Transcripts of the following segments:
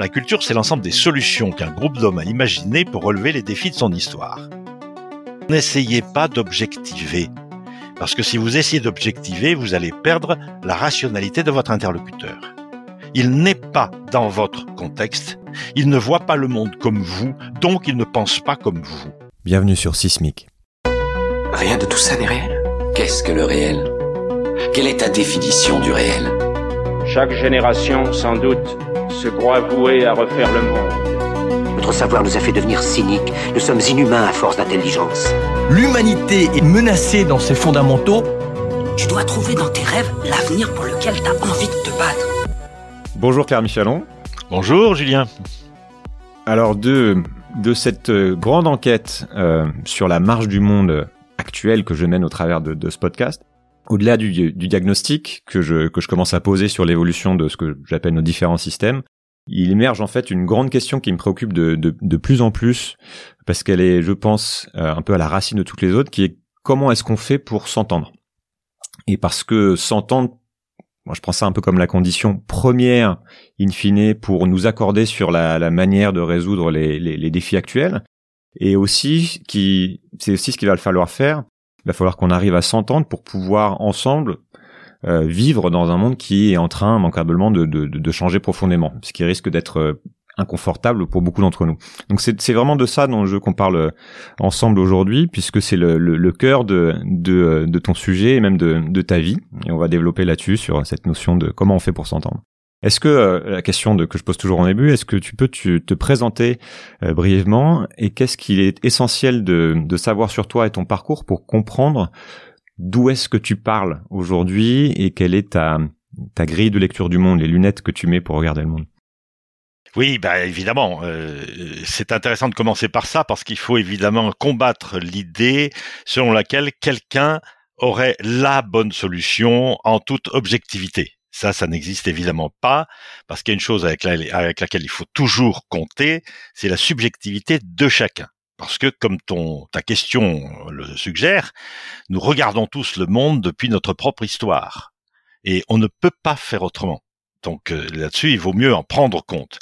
la culture, c'est l'ensemble des solutions qu'un groupe d'hommes a imaginées pour relever les défis de son histoire. N'essayez pas d'objectiver, parce que si vous essayez d'objectiver, vous allez perdre la rationalité de votre interlocuteur. Il n'est pas dans votre contexte, il ne voit pas le monde comme vous, donc il ne pense pas comme vous. Bienvenue sur Sismic. Rien de tout ça n'est réel. Qu'est-ce que le réel? Quelle est ta définition du réel? Chaque génération, sans doute, se croit vouée à refaire le monde. Notre savoir nous a fait devenir cyniques. Nous sommes inhumains à force d'intelligence. L'humanité est menacée dans ses fondamentaux. Tu dois trouver dans tes rêves l'avenir pour lequel tu as envie de te battre. Bonjour Claire Michalon. Bonjour Julien. Alors de, de cette euh, grande enquête euh, sur la marche du monde actuelle que je mène au travers de, de ce podcast, au-delà du, du, diagnostic que je, que je commence à poser sur l'évolution de ce que j'appelle nos différents systèmes, il émerge en fait une grande question qui me préoccupe de, de, de plus en plus, parce qu'elle est, je pense, euh, un peu à la racine de toutes les autres, qui est comment est-ce qu'on fait pour s'entendre? Et parce que s'entendre, moi je prends ça un peu comme la condition première, in fine, pour nous accorder sur la, la manière de résoudre les, les, les défis actuels, et aussi qui, c'est aussi ce qu'il va falloir faire. Il va falloir qu'on arrive à s'entendre pour pouvoir ensemble euh, vivre dans un monde qui est en train manquablement de, de, de changer profondément, ce qui risque d'être euh, inconfortable pour beaucoup d'entre nous. Donc c'est vraiment de ça dont je qu'on parle euh, ensemble aujourd'hui, puisque c'est le, le, le, cœur de, de, de, ton sujet et même de, de ta vie. Et on va développer là-dessus sur cette notion de comment on fait pour s'entendre. Est-ce que euh, la question que je pose toujours en début, est-ce que tu peux tu, te présenter euh, brièvement et qu'est-ce qu'il est essentiel de, savoir sur toi et ton parcours pour comprendre d'où est-ce que tu parles aujourd'hui et quelle est ta, ta grille de lecture du monde, les lunettes que tu mets pour regarder le monde? Oui, bah évidemment, euh, c'est intéressant de commencer par ça parce qu'il faut évidemment combattre l'idée selon laquelle quelqu'un aurait la bonne solution en toute objectivité. Ça, ça n'existe évidemment pas, parce qu'il y a une chose avec, laquelle il faut toujours compter, c'est la subjectivité de chacun. Parce que, comme ton, ta question le suggère, nous regardons tous le monde depuis notre propre histoire. Et on ne peut pas faire autrement. Donc euh, là-dessus, il vaut mieux en prendre compte.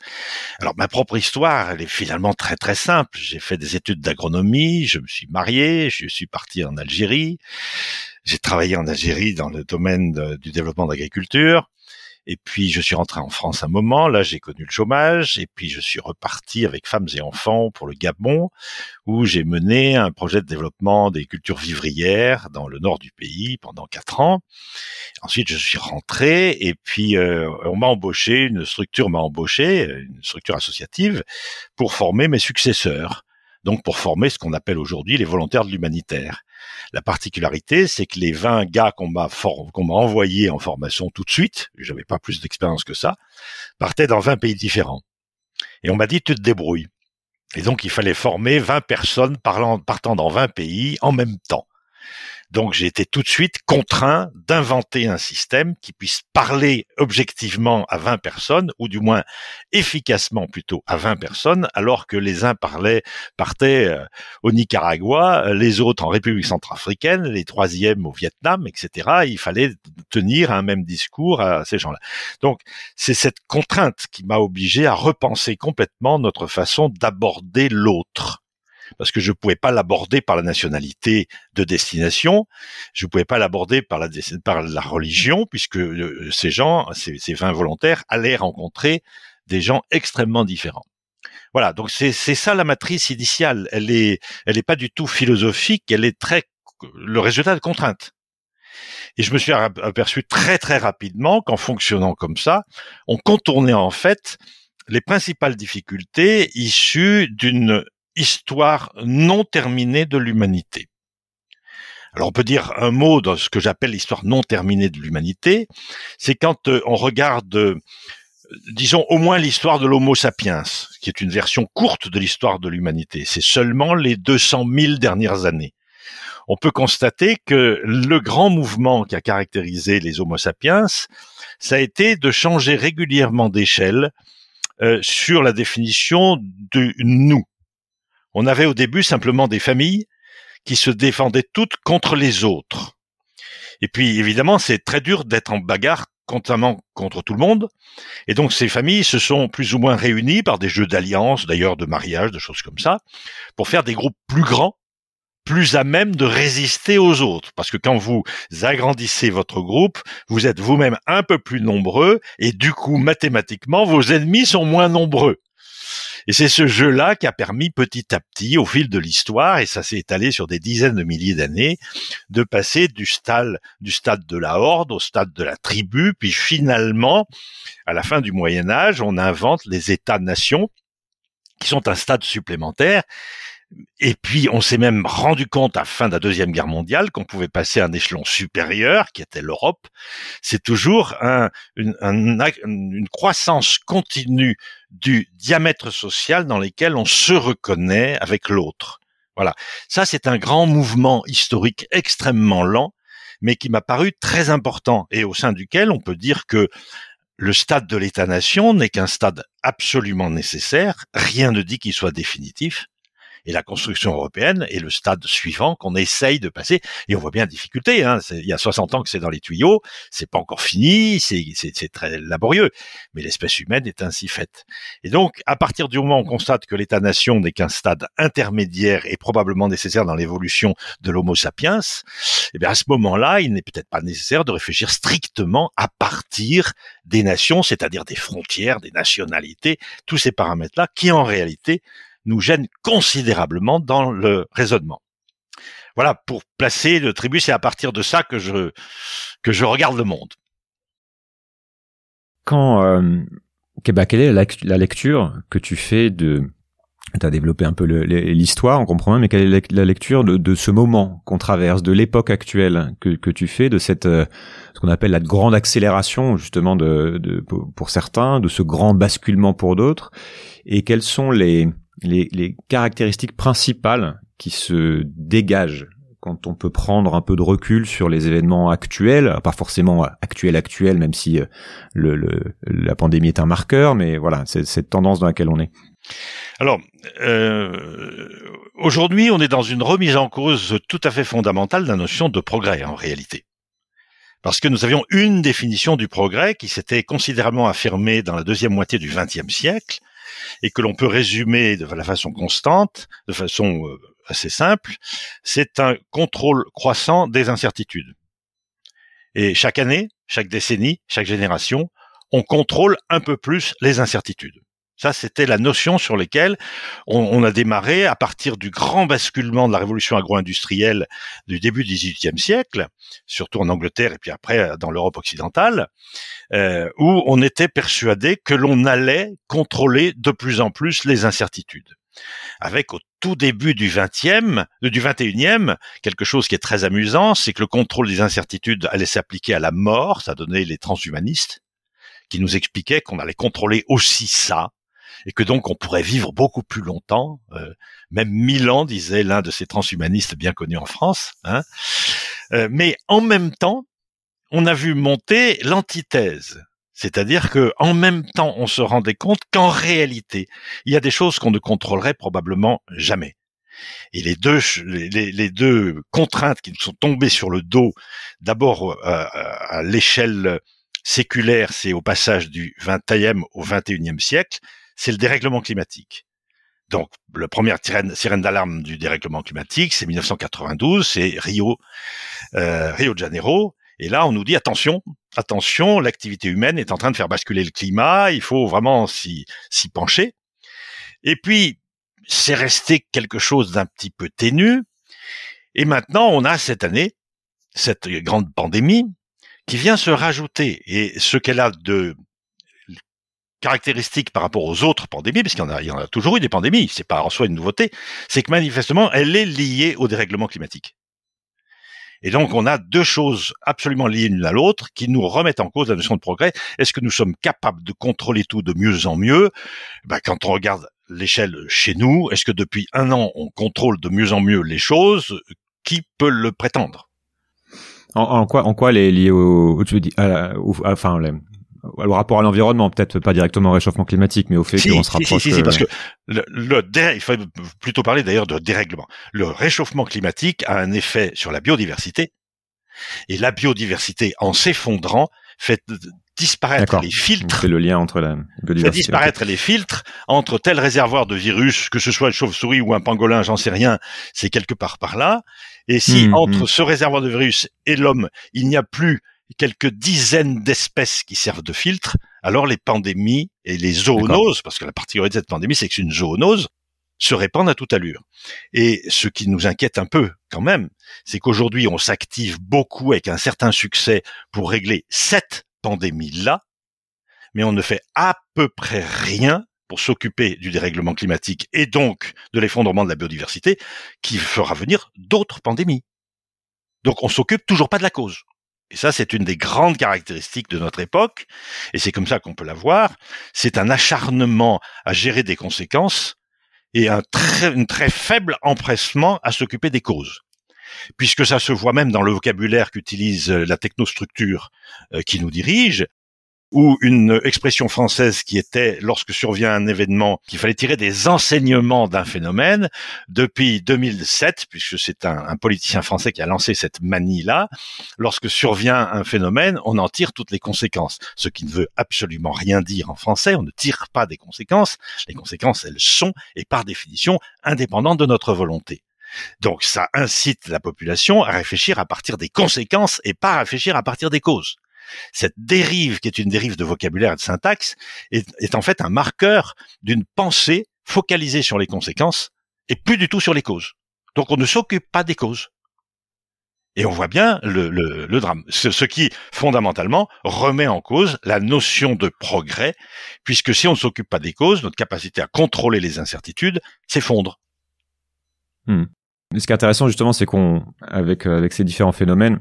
Alors ma propre histoire, elle est finalement très très simple. J'ai fait des études d'agronomie, je me suis marié, je suis parti en Algérie, j'ai travaillé en Algérie dans le domaine du développement de l'agriculture. Et puis je suis rentré en France un moment, là j'ai connu le chômage, et puis je suis reparti avec femmes et enfants pour le Gabon, où j'ai mené un projet de développement des cultures vivrières dans le nord du pays pendant quatre ans. Ensuite je suis rentré, et puis euh, on m'a embauché, une structure m'a embauché, une structure associative, pour former mes successeurs donc pour former ce qu'on appelle aujourd'hui les volontaires de l'humanitaire. La particularité, c'est que les 20 gars qu'on m'a envoyés en formation tout de suite, j'avais pas plus d'expérience que ça, partaient dans 20 pays différents. Et on m'a dit tu te débrouilles. Et donc il fallait former 20 personnes partant dans 20 pays en même temps. Donc j'ai été tout de suite contraint d'inventer un système qui puisse parler objectivement à 20 personnes, ou du moins efficacement plutôt à 20 personnes, alors que les uns parlaient, partaient euh, au Nicaragua, les autres en République centrafricaine, les troisièmes au Vietnam, etc. Il fallait tenir un même discours à ces gens-là. Donc c'est cette contrainte qui m'a obligé à repenser complètement notre façon d'aborder l'autre parce que je ne pouvais pas l'aborder par la nationalité de destination, je ne pouvais pas l'aborder par la, par la religion, puisque euh, ces gens, ces, ces 20 volontaires, allaient rencontrer des gens extrêmement différents. Voilà, donc c'est ça la matrice initiale. Elle est, elle est pas du tout philosophique. Elle est très le résultat de contraintes. Et je me suis aperçu très très rapidement qu'en fonctionnant comme ça, on contournait en fait les principales difficultés issues d'une histoire non terminée de l'humanité. Alors on peut dire un mot dans ce que j'appelle l'histoire non terminée de l'humanité, c'est quand euh, on regarde, euh, disons au moins l'histoire de l'Homo sapiens, qui est une version courte de l'histoire de l'humanité. C'est seulement les 200 000 dernières années. On peut constater que le grand mouvement qui a caractérisé les Homo sapiens, ça a été de changer régulièrement d'échelle euh, sur la définition de nous. On avait au début simplement des familles qui se défendaient toutes contre les autres. Et puis évidemment, c'est très dur d'être en bagarre constamment contre tout le monde. Et donc ces familles se sont plus ou moins réunies par des jeux d'alliance, d'ailleurs de mariage, de choses comme ça, pour faire des groupes plus grands, plus à même de résister aux autres. Parce que quand vous agrandissez votre groupe, vous êtes vous-même un peu plus nombreux et du coup, mathématiquement, vos ennemis sont moins nombreux. Et c'est ce jeu-là qui a permis petit à petit, au fil de l'histoire, et ça s'est étalé sur des dizaines de milliers d'années, de passer du stade, du stade de la horde au stade de la tribu, puis finalement, à la fin du Moyen Âge, on invente les États-nations, qui sont un stade supplémentaire et puis, on s'est même rendu compte à la fin de la Deuxième Guerre mondiale qu'on pouvait passer à un échelon supérieur, qui était l'Europe. C'est toujours un, une, une, croissance continue du diamètre social dans lequel on se reconnaît avec l'autre. Voilà. Ça, c'est un grand mouvement historique extrêmement lent, mais qui m'a paru très important et au sein duquel on peut dire que le stade de l'État-nation n'est qu'un stade absolument nécessaire. Rien ne dit qu'il soit définitif et la construction européenne est le stade suivant qu'on essaye de passer. Et on voit bien la difficulté. Hein. Il y a 60 ans que c'est dans les tuyaux, c'est pas encore fini, c'est très laborieux. Mais l'espèce humaine est ainsi faite. Et donc, à partir du moment où on constate que l'État-nation n'est qu'un stade intermédiaire et probablement nécessaire dans l'évolution de l'Homo sapiens, eh bien à ce moment-là, il n'est peut-être pas nécessaire de réfléchir strictement à partir des nations, c'est-à-dire des frontières, des nationalités, tous ces paramètres-là, qui en réalité nous gêne considérablement dans le raisonnement. Voilà, pour placer le tribut, c'est à partir de ça que je, que je regarde le monde. Quand, euh, bah, quelle est la, lecture que tu fais de, tu as développé un peu l'histoire, on comprend bien, mais quelle est la lecture de, ce moment qu'on traverse, de l'époque actuelle que, que tu fais, de cette euh, ce qu'on appelle la grande accélération justement de, de, pour certains, de ce grand basculement pour d'autres, et quels sont les les, caractéristiques principales qui se dégagent quand on peut prendre un peu de recul sur les événements actuels, pas forcément actuels actuels, même si euh, le, la pandémie est un marqueur, mais voilà, c'est cette tendance dans laquelle on est. Alors, euh, aujourd'hui, on est dans une remise en cause tout à fait fondamentale de la notion de progrès en réalité. Parce que nous avions une définition du progrès qui s'était considérablement affirmée dans la deuxième moitié du XXe siècle, et que l'on peut résumer de la façon constante, de façon euh, assez simple, c'est un contrôle croissant des incertitudes. Et chaque année, chaque décennie, chaque génération, on contrôle un peu plus les incertitudes. Ça, c'était la notion sur laquelle on, a démarré à partir du grand basculement de la révolution agro-industrielle du début du XVIIIe siècle, surtout en Angleterre et puis après dans l'Europe occidentale, euh, où on était persuadé que l'on allait contrôler de plus en plus les incertitudes. Avec au tout début du 20e, euh, du 21e, quelque chose qui est très amusant, c'est que le contrôle des incertitudes allait s'appliquer à la mort, ça donnait les transhumanistes, qui nous expliquaient qu'on allait contrôler aussi ça, et que donc on pourrait vivre beaucoup plus longtemps, euh, même mille ans, disait l'un de ces transhumanistes bien connus en France. Hein. Euh, mais en même temps, on a vu monter l'antithèse. C'est-à-dire que en même temps, on se rendait compte qu'en réalité, il y a des choses qu'on ne contrôlerait probablement jamais. Et les deux, les, deux contraintes qui nous sont tombées sur le dos, d'abord euh, à l'échelle séculaire, c'est au passage du 20e au 21e siècle, c'est le dérèglement climatique. Donc, la première sirène, d'alarme du dérèglement climatique, c'est 1992, c'est Rio, euh, Rio de Janeiro. Et là, on nous dit attention, attention, l'activité humaine est en train de faire basculer le climat. Il faut vraiment s'y pencher. Et puis, c'est resté quelque chose d'un petit peu ténu. Et maintenant, on a cette année cette grande pandémie qui vient se rajouter. Et ce qu'elle a de caractéristique par rapport aux autres pandémies, parce qu'il y en a, il y en a toujours eu des pandémies, c'est pas en soi une nouveauté, c'est que manifestement, elle est liée au dérèglement climatique. Et donc, on a deux choses absolument liées l'une à l'autre qui nous remettent en cause la notion de progrès. Est-ce que nous sommes capables de contrôler tout de mieux en mieux? Ben, Quand on regarde l'échelle chez nous, est-ce que depuis un an, on contrôle de mieux en mieux les choses? Qui peut le prétendre? En, quoi, en quoi les liées au, tu dis, enfin, le rapport à l'environnement, peut-être pas directement au réchauffement climatique, mais au fait qu'on se rapproche. Si, si, si, parce que le, le il faut plutôt parler d'ailleurs de dérèglement. Le réchauffement climatique a un effet sur la biodiversité, et la biodiversité, en s'effondrant, fait disparaître les filtres. C'est le lien entre la biodiversité. Fait disparaître les filtres entre tel réservoir de virus, que ce soit une chauve-souris ou un pangolin, j'en sais rien, c'est quelque part par là. Et si Mmh, entre mmh. ce réservoir de virus et l'homme, il n'y a plus quelques dizaines d'espèces qui servent de filtre, alors les pandémies et les zoonoses, parce que la particularité de cette pandémie, c'est que c'est une zoonose, se répandent à toute allure. Et ce qui nous inquiète un peu quand même, c'est qu'aujourd'hui on s'active beaucoup avec un certain succès pour régler cette pandémie-là, mais on ne fait à peu près rien pour s'occuper du dérèglement climatique et donc de l'effondrement de la biodiversité qui fera venir d'autres pandémies. Donc on s'occupe toujours pas de la cause. Et ça, c'est une des grandes caractéristiques de notre époque, et c'est comme ça qu'on peut la voir. C'est un acharnement à gérer des conséquences et un très, très faible empressement à s'occuper des causes. Puisque ça se voit même dans le vocabulaire qu'utilise la technostructure euh, qui nous dirige, ou une expression française qui était, lorsque survient un événement, qu'il fallait tirer des enseignements d'un phénomène, depuis 2007, puisque c'est un, un politicien français qui a lancé cette manie-là, lorsque survient un phénomène, on en tire toutes les conséquences. Ce qui ne veut absolument rien dire en français, on ne tire pas des conséquences, les conséquences, elles sont, et par définition, indépendantes de notre volonté. Donc ça incite la population à réfléchir à partir des conséquences et pas à réfléchir à partir des causes cette dérive, qui est une dérive de vocabulaire et de syntaxe, est, en fait un marqueur d'une pensée focalisée sur les conséquences et plus du tout sur les causes. Donc on ne s'occupe pas des causes. Et on voit bien le, le, le drame, ce, ce, qui fondamentalement remet en cause la notion de progrès, puisque si on ne s'occupe pas des causes, notre capacité à contrôler les incertitudes s'effondre. Hmm. Ce qui est intéressant justement, c'est qu'on, avec euh, avec ces différents phénomènes,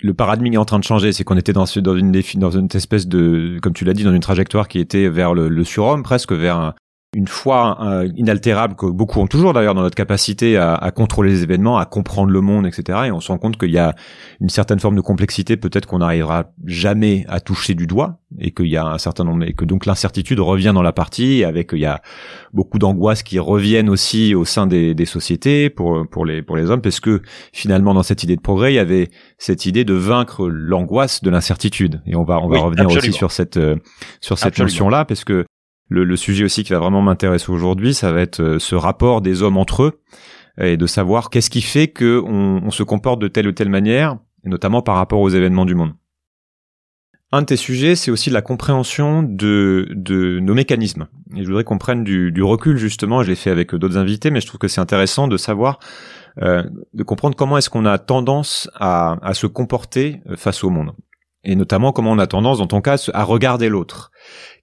le paradigme est en train de changer. C'est qu'on était dans, une espèce de, comme tu l'as dit, dans une trajectoire qui était vers le, le surhomme, presque vers un, une foi euh, inaltérable que beaucoup ont toujours d'ailleurs dans notre capacité à, à, contrôler les événements, à comprendre le monde, etc. Et on se rend compte qu'il y a une certaine forme de complexité, peut-être qu'on n'arrivera jamais à toucher du doigt, et qu'il y a un certain nombre, et que donc l'incertitude revient dans la partie, avec il y a beaucoup d'angoisses qui reviennent aussi au sein des, des, sociétés pour pour les pour les hommes, parce que finalement dans cette idée de progrès, il y avait cette idée de vaincre l'angoisse de l'incertitude. Et on va on va oui, revenir absolument. aussi sur cette euh, sur cette notion là, parce que le, sujet aussi qui va vraiment m'intéresser aujourd'hui, ça va être euh, ce rapport des hommes entre eux et de savoir qu'est-ce qui fait que on, se comporte de telle ou telle manière, et notamment par rapport aux événements du monde. Un de tes sujets, c'est aussi la compréhension de, nos mécanismes. Et je voudrais qu'on prenne du, recul justement. Je l'ai fait avec d'autres invités, mais je trouve que c'est intéressant de savoir, euh, de comprendre comment est-ce qu'on a tendance à, à se comporter face au monde et notamment comment on a tendance, dans ton cas, à regarder l'autre.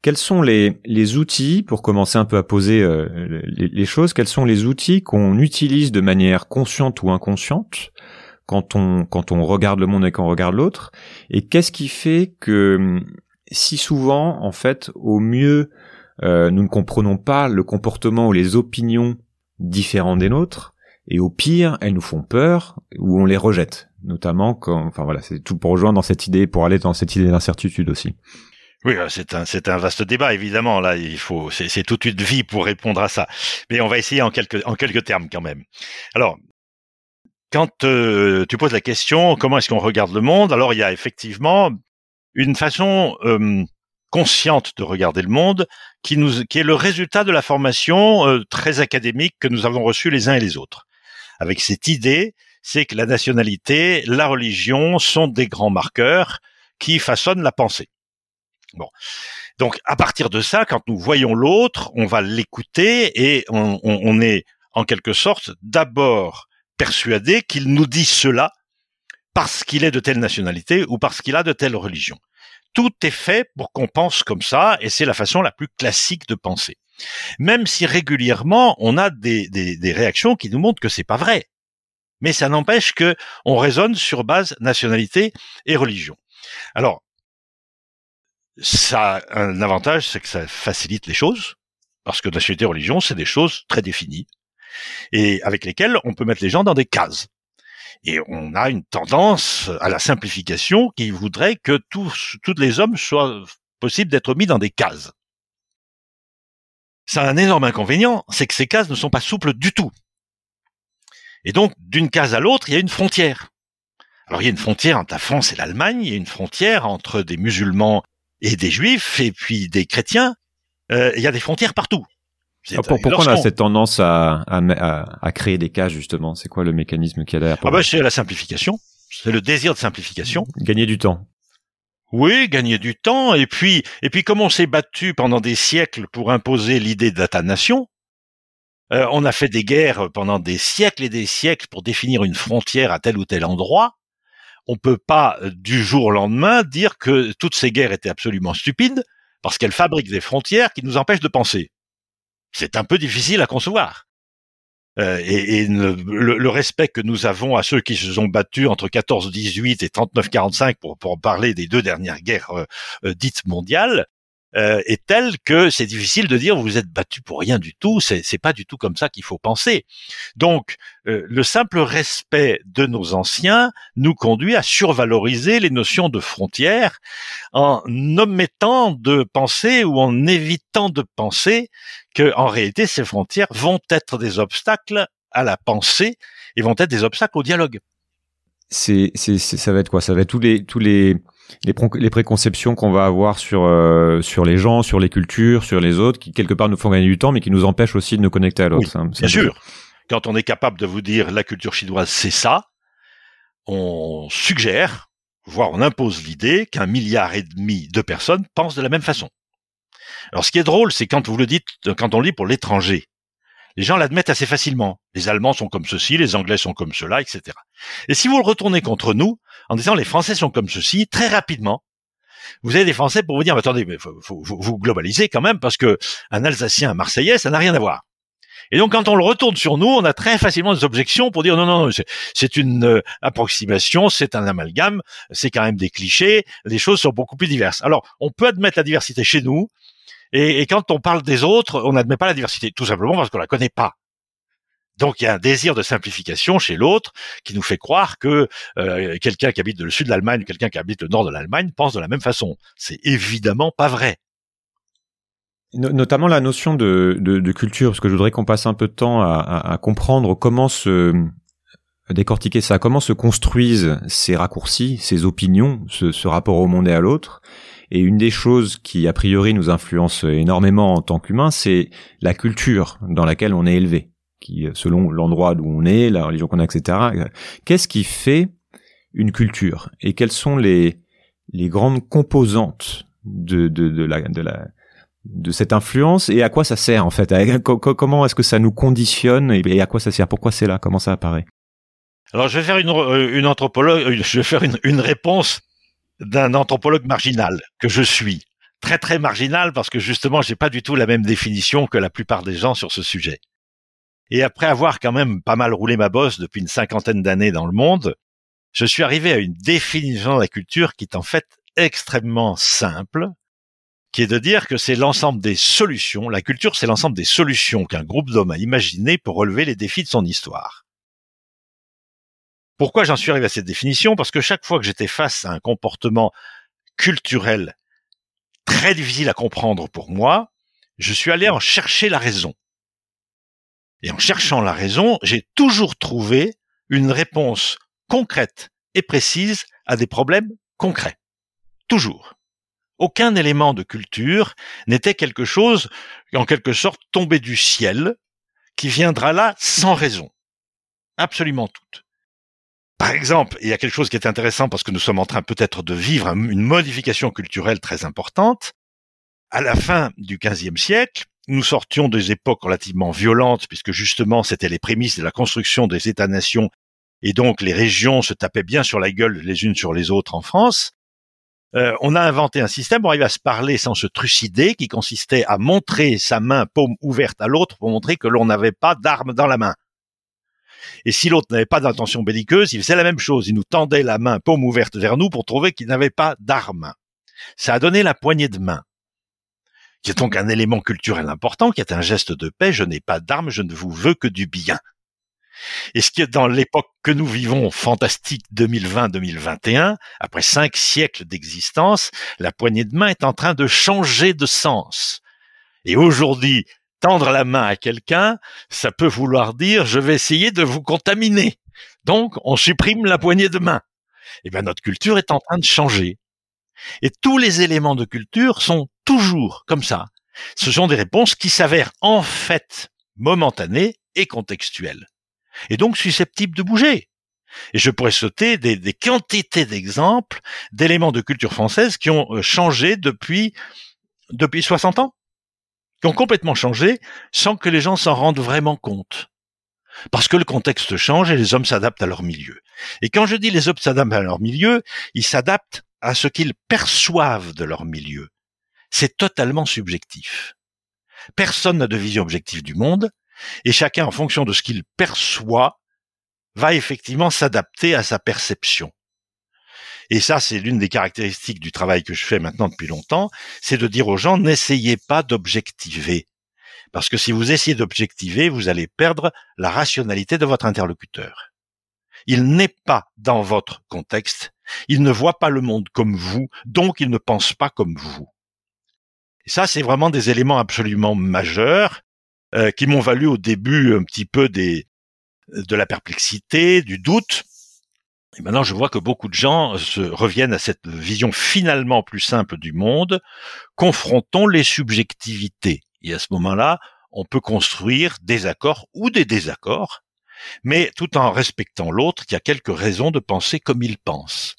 Quels sont les, les outils, pour commencer un peu à poser euh, les, choses, quels sont les outils qu'on utilise de manière consciente ou inconsciente quand on, quand on regarde le monde et qu'on regarde l'autre? Et qu'est-ce qui fait que si souvent, en fait, au mieux, euh, nous ne comprenons pas le comportement ou les opinions différents des nôtres, et au pire, elles nous font peur ou on les rejette? Notamment quand, enfin voilà, c'est tout pour rejoindre dans cette idée, pour aller dans cette idée d'incertitude aussi. Oui, c'est un c'est un vaste débat évidemment. Là, il faut c'est toute une vie pour répondre à ça. Mais on va essayer en quelques en quelques termes quand même. Alors, quand euh, tu poses la question comment est-ce qu'on regarde le monde, alors il y a effectivement une façon euh, consciente de regarder le monde qui nous qui est le résultat de la formation euh, très académique que nous avons reçue les uns et les autres. Avec cette idée c'est que la nationalité, la religion sont des grands marqueurs qui façonnent la pensée. Bon. Donc, à partir de ça, quand nous voyons l'autre, on va l'écouter et on, est, en quelque sorte, d'abord persuadé qu'il nous dit cela parce qu'il est de telle nationalité ou parce qu'il a de telle religion. Tout est fait pour qu'on pense comme ça et c'est la façon la plus classique de penser. Même si régulièrement, on a des, des, des réactions qui nous montrent que c'est pas vrai mais ça n'empêche que on raisonne sur base nationalité et religion. Alors, ça a un avantage, c'est que ça facilite les choses, parce que nationalité et religion, c'est des choses très définies, et avec lesquelles on peut mettre les gens dans des cases. Et on a une tendance à la simplification qui voudrait que tous, tous les hommes soient possibles d'être mis dans des cases. Ça a un énorme inconvénient, c'est que ces cases ne sont pas souples du tout. Et donc, d'une case à l'autre, il y a une frontière. Alors il y a une frontière entre la France et l'Allemagne, il y a une frontière entre des musulmans et des juifs, et puis des chrétiens. Euh, il y a des frontières partout. Ah, pourquoi on a cette tendance à, à, à, créer des cas justement? C'est quoi le mécanisme qu'il y a derrière ah bah, C'est la simplification. C'est le désir de simplification. Gagner du temps. Oui, gagner du temps. Et puis, et puis comme on s'est battu pendant des siècles pour imposer l'idée d'État-nation, euh, on a fait des guerres pendant des siècles et des siècles pour définir une frontière à tel ou tel endroit. On peut pas euh, du jour au lendemain dire que toutes ces guerres étaient absolument stupides parce qu'elles fabriquent des frontières qui nous empêchent de penser c'est un peu difficile à concevoir. Euh, et, le, respect que nous avons à ceux qui se sont battus entre 14-18 et 39-45 pour, pour parler des deux dernières guerres dites mondiales, euh, est telle que c'est difficile de dire vous vous êtes battu pour rien du tout. C'est c'est pas du tout comme ça qu'il faut penser. Donc euh, le simple respect de nos anciens nous conduit à survaloriser les notions de frontières en omettant de penser ou en évitant de penser que en réalité ces frontières vont être des obstacles à la pensée et vont être des obstacles au dialogue. C'est c'est ça va être quoi? Ça va être tous les tous les les, les préconceptions qu'on va avoir sur euh, sur les gens, sur les cultures, sur les autres, qui quelque part nous font gagner du temps, mais qui nous empêchent aussi de nous connecter à l'autre. Oui, bien sûr. Quand on est capable de vous dire la culture chinoise c'est ça, on suggère, voire on impose l'idée qu'un milliard et demi de personnes pensent de la même façon. Alors ce qui est drôle, c'est quand vous le dites, quand on le dit pour l'étranger, les gens l'admettent assez facilement. Les Allemands sont comme ceci, les Anglais sont comme cela, etc. Et si vous le retournez contre nous, en disant les Français sont comme ceci, très rapidement, vous avez des Français pour vous dire, attendez, mais vous globalisez quand même parce que un Alsacien, un Marseillais, ça n'a rien à voir. Et donc, quand on le retourne sur nous, on a très facilement des objections pour dire non, non, non, c'est une euh, approximation, c'est un amalgame, c'est quand même des clichés, les choses sont beaucoup plus diverses. Alors, on peut admettre la diversité chez nous, et, et quand on parle des autres, on n'admet pas la diversité, tout simplement parce qu'on la connaît pas. Donc il y a un désir de simplification chez l'autre qui nous fait croire que euh, quelqu'un qui habite le sud de l'Allemagne, quelqu'un qui habite le nord de l'Allemagne pense de la même façon. C'est évidemment pas vrai. Notamment la notion de, de, de, culture, parce que je voudrais qu'on passe un peu de temps à, à, à comprendre comment se décortiquer ça, comment se construisent ces raccourcis, ces opinions, ce, ce rapport au monde et à l'autre. Et une des choses qui, a priori, nous influence énormément en tant qu'humain, c'est la culture dans laquelle on est élevé, qui, selon l'endroit où on est, la religion qu'on a, etc. Qu'est-ce qui fait une culture? Et quelles sont les, les grandes composantes de, de, de la, de la, de cette influence? Et à quoi ça sert en fait? Comment est-ce que ça nous conditionne? Et à quoi ça sert? Pourquoi c'est là? Comment ça apparaît? Alors je vais faire une, euh, une anthropologue, je vais faire une, une réponse d'un anthropologue marginal que je suis. Très très marginal parce que justement j'ai pas du tout la même définition que la plupart des gens sur ce sujet. Et après avoir quand même pas mal roulé ma bosse depuis une cinquantaine d'années dans le monde, je suis arrivé à une définition de la culture qui est en fait extrêmement simple, qui est de dire que c'est l'ensemble des solutions, la culture c'est l'ensemble des solutions qu'un groupe d'hommes a imaginées pour relever les défis de son histoire. Pourquoi j'en suis arrivé à cette définition? Parce que chaque fois que j'étais face à un comportement culturel très difficile à comprendre pour moi, je suis allé en chercher la raison. Et en cherchant la raison, j'ai toujours trouvé une réponse concrète et précise à des problèmes concrets. Toujours. Aucun élément de culture n'était quelque chose, en quelque sorte, tombé du ciel, qui viendra là sans raison. Absolument tout. Par exemple, il y a quelque chose qui est intéressant parce que nous sommes en train peut-être de vivre une modification culturelle très importante. À la fin du XVe siècle, nous sortions des époques relativement violentes puisque justement c'était les prémices de la construction des États-nations et donc les régions se tapaient bien sur la gueule les unes sur les autres en France. Euh, on a inventé un système pour arriver à se parler sans se trucider, qui consistait à montrer sa main paume ouverte à l'autre pour montrer que l'on n'avait pas d'arme dans la main. Et si l'autre n'avait pas d'intention belliqueuse, il faisait la même chose. Il nous tendait la main paume ouverte vers nous pour trouver qu'il n'avait pas d'armes. Ça a donné la poignée de main, qui est donc un élément culturel important, qui est un geste de paix. Je n'ai pas d'armes, je ne vous veux que du bien. Et ce qui est dans l'époque que nous vivons, fantastique 2020-2021, après cinq siècles d'existence, la poignée de main est en train de changer de sens. Et aujourd'hui, tendre la main à quelqu'un, ça peut vouloir dire je vais essayer de vous contaminer. Donc, on supprime la poignée de main. Eh bien, notre culture est en train de changer. Et tous les éléments de culture sont toujours comme ça. Ce sont des réponses qui s'avèrent en fait momentanées et contextuelles. Et donc susceptibles de bouger. Et je pourrais sauter des, des quantités d'exemples d'éléments de culture française qui ont euh, changé depuis, depuis 60 ans. Qui ont complètement changé sans que les gens s'en rendent vraiment compte. Parce que le contexte change et les hommes s'adaptent à leur milieu. Et quand je dis les hommes s'adaptent à leur milieu, ils s'adaptent à ce qu'ils perçoivent de leur milieu. C'est totalement subjectif. Personne n'a de vision objective du monde, et chacun, en fonction de ce qu'il perçoit, va effectivement s'adapter à sa perception. Et ça, c'est l'une des caractéristiques du travail que je fais maintenant depuis longtemps, c'est de dire aux gens, n'essayez pas d'objectiver. Parce que si vous essayez d'objectiver, vous allez perdre la rationalité de votre interlocuteur. Il n'est pas dans votre contexte, il ne voit pas le monde comme vous, donc il ne pense pas comme vous. Et ça, c'est vraiment des éléments absolument majeurs euh, qui m'ont valu au début un petit peu des, de la perplexité, du doute. Et maintenant, je vois que beaucoup de gens se reviennent à cette vision finalement plus simple du monde. Confrontons les subjectivités. Et à ce moment-là, on peut construire des accords ou des désaccords, mais tout en respectant l'autre qui a quelques raisons de penser comme il pense.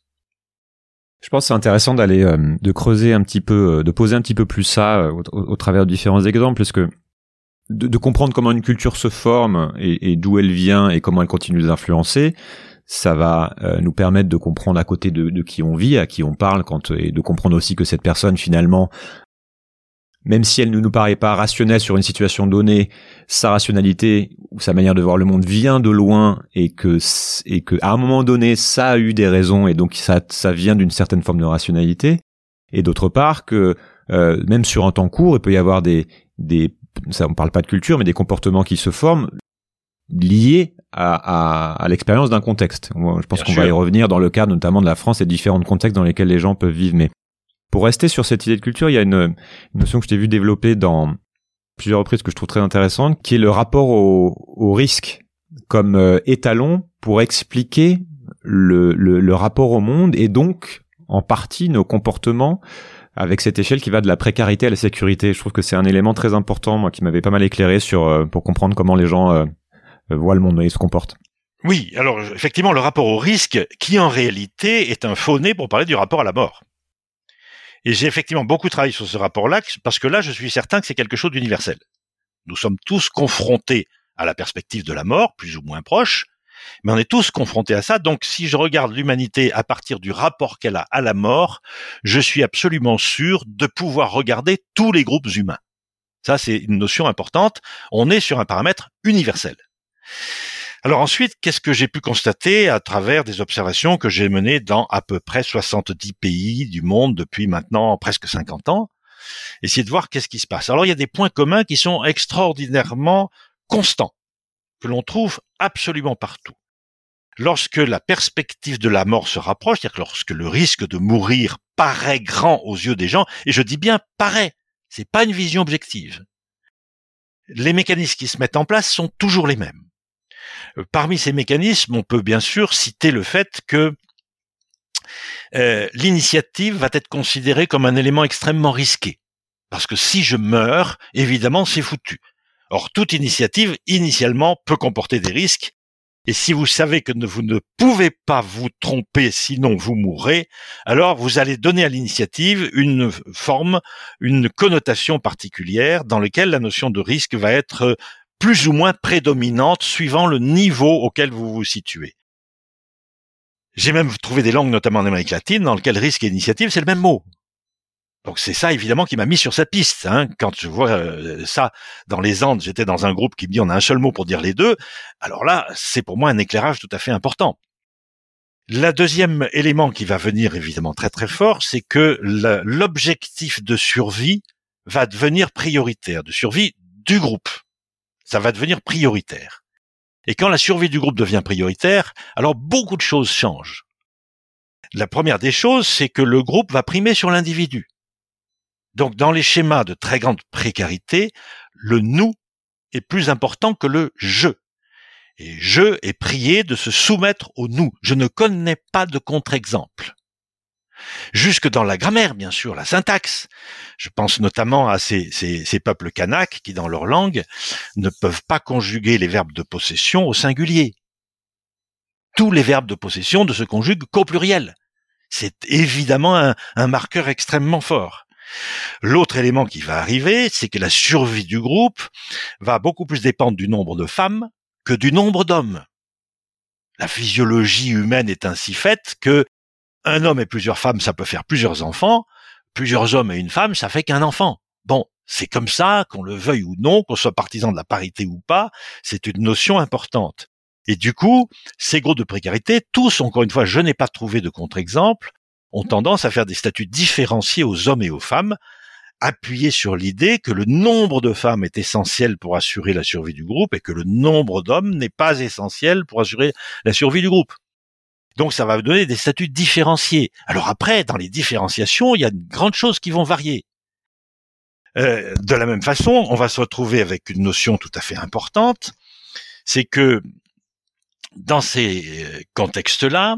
Je pense que c'est intéressant d'aller euh, de creuser un petit peu, euh, de poser un petit peu plus ça euh, au, travers de différents exemples, parce que de, comprendre comment une culture se forme et, d'où elle vient et comment elle continue d'influencer, ça va nous permettre de comprendre à côté de, de, qui on vit, à qui on parle, quand, et de comprendre aussi que cette personne finalement même si elle ne nous paraît pas rationnelle sur une situation donnée, sa rationalité ou sa manière de voir le monde vient de loin et que et que à un moment donné ça a eu des raisons et donc ça ça vient d'une certaine forme de rationalité. Et d'autre part que euh, même sur un temps court, il peut y avoir des des ça on parle pas de culture mais des comportements qui se forment liés à, à, à l'expérience d'un contexte. je pense qu'on va y revenir dans le cadre notamment de la France et différents contextes dans lesquels les gens peuvent vivre. Mais pour rester sur cette idée de culture, il y a une, notion que je t'ai vu développer dans plusieurs reprises que je trouve très intéressante, qui est le rapport au, risque comme euh, étalon pour expliquer le, le, rapport au monde et donc en partie nos comportements avec cette échelle qui va de la précarité à la sécurité. Je trouve que c'est un élément très important, moi, qui m'avait pas mal éclairé sur euh, pour comprendre comment les gens euh, voient le monde et se comportent. Oui, alors effectivement, le rapport au risque, qui en réalité est un faux nez pour parler du rapport à la mort. Et j'ai effectivement beaucoup travaillé sur ce rapport-là, parce que là, je suis certain que c'est quelque chose d'universel. Nous sommes tous confrontés à la perspective de la mort, plus ou moins proche, mais on est tous confrontés à ça. Donc, si je regarde l'humanité à partir du rapport qu'elle a à la mort, je suis absolument sûr de pouvoir regarder tous les groupes humains. Ça, c'est une notion importante. On est sur un paramètre universel. Alors ensuite, qu'est-ce que j'ai pu constater à travers des observations que j'ai menées dans à peu près 70 pays du monde depuis maintenant presque 50 ans? Essayer de voir qu'est-ce qui se passe. Alors il y a des points communs qui sont extraordinairement constants, que l'on trouve absolument partout. Lorsque la perspective de la mort se rapproche, c'est-à-dire que lorsque le risque de mourir paraît grand aux yeux des gens, et je dis bien paraît, c'est pas une vision objective. Les mécanismes qui se mettent en place sont toujours les mêmes. Euh, parmi ces mécanismes, on peut bien sûr citer le fait que euh, l'initiative va être considérée comme un élément extrêmement risqué. Parce que si je meurs, évidemment, c'est foutu. Or, toute initiative, initialement, peut comporter des risques. Et si vous savez que vous ne pouvez pas vous tromper, sinon vous mourrez, alors vous allez donner à l'initiative une forme, une connotation particulière dans laquelle la notion de risque va être plus ou moins prédominante suivant le niveau auquel vous vous situez. J'ai même trouvé des langues, notamment en Amérique latine, dans lesquelles risque et initiative, c'est le même mot. Donc c'est ça évidemment qui m'a mis sur cette piste. Hein. Quand je vois euh, ça dans les Andes, j'étais dans un groupe qui me dit on a un seul mot pour dire les deux. Alors là, c'est pour moi un éclairage tout à fait important. Le deuxième élément qui va venir évidemment très très fort, c'est que l'objectif de survie va devenir prioritaire, de survie du groupe ça va devenir prioritaire. Et quand la survie du groupe devient prioritaire, alors beaucoup de choses changent. La première des choses, c'est que le groupe va primer sur l'individu. Donc dans les schémas de très grande précarité, le nous est plus important que le je. Et je est prié de se soumettre au nous. Je ne connais pas de contre-exemple. Jusque dans la grammaire, bien sûr, la syntaxe. Je pense notamment à ces, peuples kanaks qui, dans leur langue, ne peuvent pas conjuguer les verbes de possession au singulier. Tous les verbes de possession ne se conjuguent qu'au pluriel. C'est évidemment un marqueur extrêmement fort. L'autre élément qui va arriver, c'est que la survie du groupe va beaucoup plus dépendre du nombre de femmes que du nombre d'hommes. La physiologie humaine est ainsi faite que un homme et plusieurs femmes, ça peut faire plusieurs enfants, plusieurs hommes et une femme, ça fait qu'un enfant. Bon, c'est comme ça, qu'on le veuille ou non, qu'on soit partisan de la parité ou pas, c'est une notion importante. Et du coup, ces groupes de précarité, tous, encore une fois, je n'ai pas trouvé de contre-exemple, ont tendance à faire des statuts différenciés aux hommes et aux femmes, appuyés sur l'idée que le nombre de femmes est essentiel pour assurer la survie du groupe et que le nombre d'hommes n'est pas essentiel pour assurer la survie du groupe. Donc ça va donner des statuts différenciés. Alors après, dans les différenciations, il y a de grandes choses qui vont varier. Euh, de la même façon, on va se retrouver avec une notion tout à fait importante, c'est que dans ces euh, contextes-là,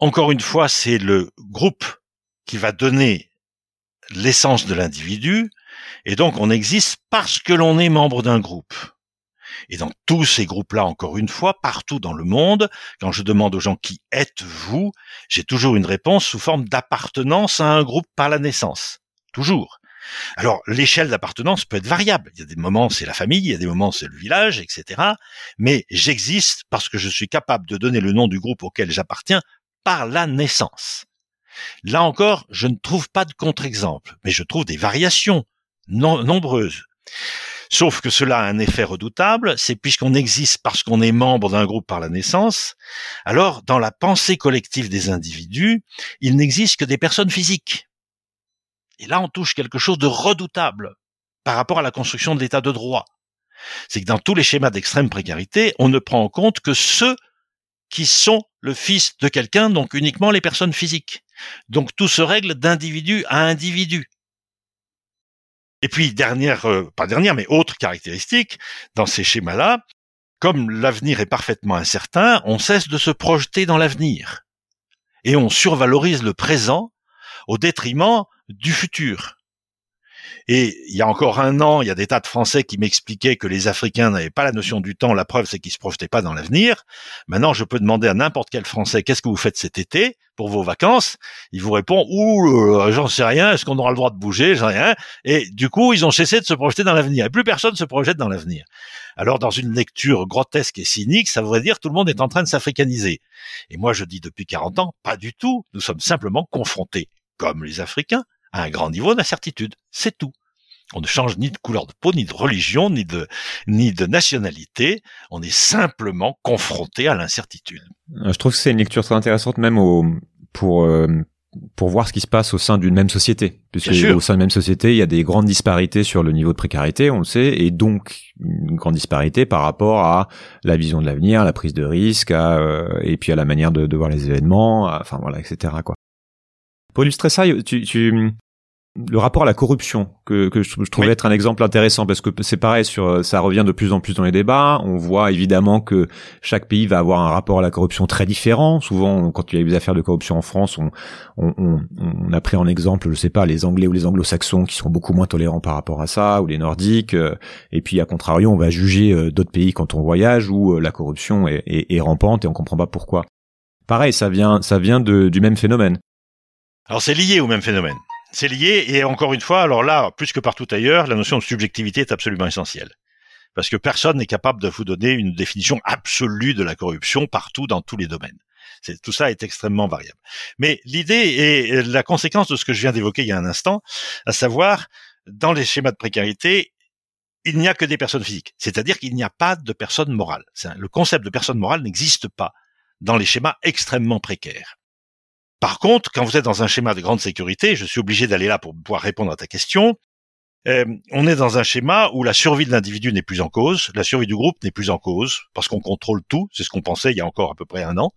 encore une fois, c'est le groupe qui va donner l'essence de l'individu, et donc on existe parce que l'on est membre d'un groupe. Et dans tous ces groupes-là, encore une fois, partout dans le monde, quand je demande aux gens qui êtes-vous, j'ai toujours une réponse sous forme d'appartenance à un groupe par la naissance. Toujours. Alors, l'échelle d'appartenance peut être variable. Il y a des moments c'est la famille, il y a des moments c'est le village, etc. Mais j'existe parce que je suis capable de donner le nom du groupe auquel j'appartiens par la naissance. Là encore, je ne trouve pas de contre-exemple, mais je trouve des variations nombreuses. Sauf que cela a un effet redoutable, c'est puisqu'on existe parce qu'on est membre d'un groupe par la naissance, alors dans la pensée collective des individus, il n'existe que des personnes physiques. Et là, on touche quelque chose de redoutable par rapport à la construction de l'état de droit. C'est que dans tous les schémas d'extrême précarité, on ne prend en compte que ceux qui sont le fils de quelqu'un, donc uniquement les personnes physiques. Donc tout se règle d'individu à individu. Et puis, dernière, euh, pas dernière, mais autre caractéristique, dans ces schémas-là, comme l'avenir est parfaitement incertain, on cesse de se projeter dans l'avenir. Et on survalorise le présent au détriment du futur. Et il y a encore un an, il y a des tas de Français qui m'expliquaient que les Africains n'avaient pas la notion du temps. La preuve, c'est qu'ils se projetaient pas dans l'avenir. Maintenant, je peux demander à n'importe quel Français qu'est-ce que vous faites cet été pour vos vacances? Il vous répond ouh, euh, j'en sais rien. Est-ce qu'on aura le droit de bouger? J'en sais rien. Et du coup, ils ont cessé de se projeter dans l'avenir. Et plus personne se projette dans l'avenir. Alors, dans une lecture grotesque et cynique, ça voudrait dire que tout le monde est en train de s'africaniser. Et moi, je dis depuis 40 ans, pas du tout. Nous sommes simplement confrontés, comme les Africains, à un grand niveau d'incertitude. C'est tout. On ne change ni de couleur de peau, ni de religion, ni de, ni de nationalité. On est simplement confronté à l'incertitude. Euh, je trouve que c'est une lecture très intéressante même au, pour, euh, pour voir ce qui se passe au sein d'une même société. Puisque au sein d'une même société, il y a des grandes disparités sur le niveau de précarité, on le sait, et donc une grande disparité par rapport à la vision de l'avenir, la prise de risque, euh, et puis à la manière de, de voir les événements, enfin voilà, etc. Quoi. Pour illustrer ça, tu, tu, le rapport à la corruption que, que je, trouvais être un exemple intéressant parce que c'est pareil sur ça revient de plus en plus dans les débats. On voit évidemment que chaque pays va avoir un rapport à la corruption très différent. Souvent, quand il y a eu des affaires de corruption en France, on, on, on, on a pris en exemple, je sais pas, les Anglais ou les Anglo-Saxons qui sont beaucoup moins tolérants par rapport à ça, ou les Nordiques. Euh, et puis à contrario, on va juger euh, d'autres pays quand on voyage où euh, la corruption est, est, est rampante et on comprend pas pourquoi. Pareil, ça vient, ça vient de, du même phénomène. Alors c'est lié au même phénomène. C'est lié, et encore une fois, alors là, plus que partout ailleurs, la notion de subjectivité est absolument essentielle. Parce que personne n'est capable de vous donner une définition absolue de la corruption partout dans tous les domaines. Tout ça est extrêmement variable. Mais l'idée est la conséquence de ce que je viens d'évoquer il y a un instant, à savoir, dans les schémas de précarité, il n'y a que des personnes physiques. C'est-à-dire qu'il n'y a pas de personne morale. Le concept de personne morale n'existe pas dans les schémas extrêmement précaires. Par contre, quand vous êtes dans un schéma de grande sécurité, je suis obligé d'aller là pour pouvoir répondre à ta question. Euh, on est dans un schéma où la survie de l'individu n'est plus en cause, la survie du groupe n'est plus en cause, parce qu'on contrôle tout, c'est ce qu'on pensait il y a encore à peu près un an.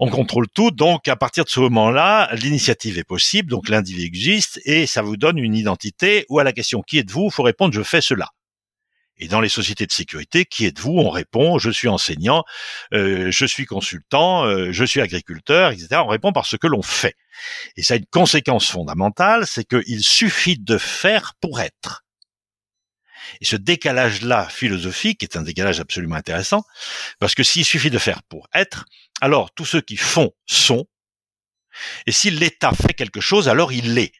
On contrôle tout, donc à partir de ce moment-là, l'initiative est possible, donc l'individu existe, et ça vous donne une identité, ou à la question qui êtes-vous, il faut répondre je fais cela. Et dans les sociétés de sécurité, qui êtes-vous? On répond, je suis enseignant, euh, je suis consultant, euh, je suis agriculteur, etc. On répond par ce que l'on fait. Et ça a une conséquence fondamentale, c'est qu'il suffit de faire pour être. Et ce décalage-là philosophique est un décalage absolument intéressant, parce que s'il suffit de faire pour être, alors tous ceux qui font sont, et si l'État fait quelque chose, alors il l'est,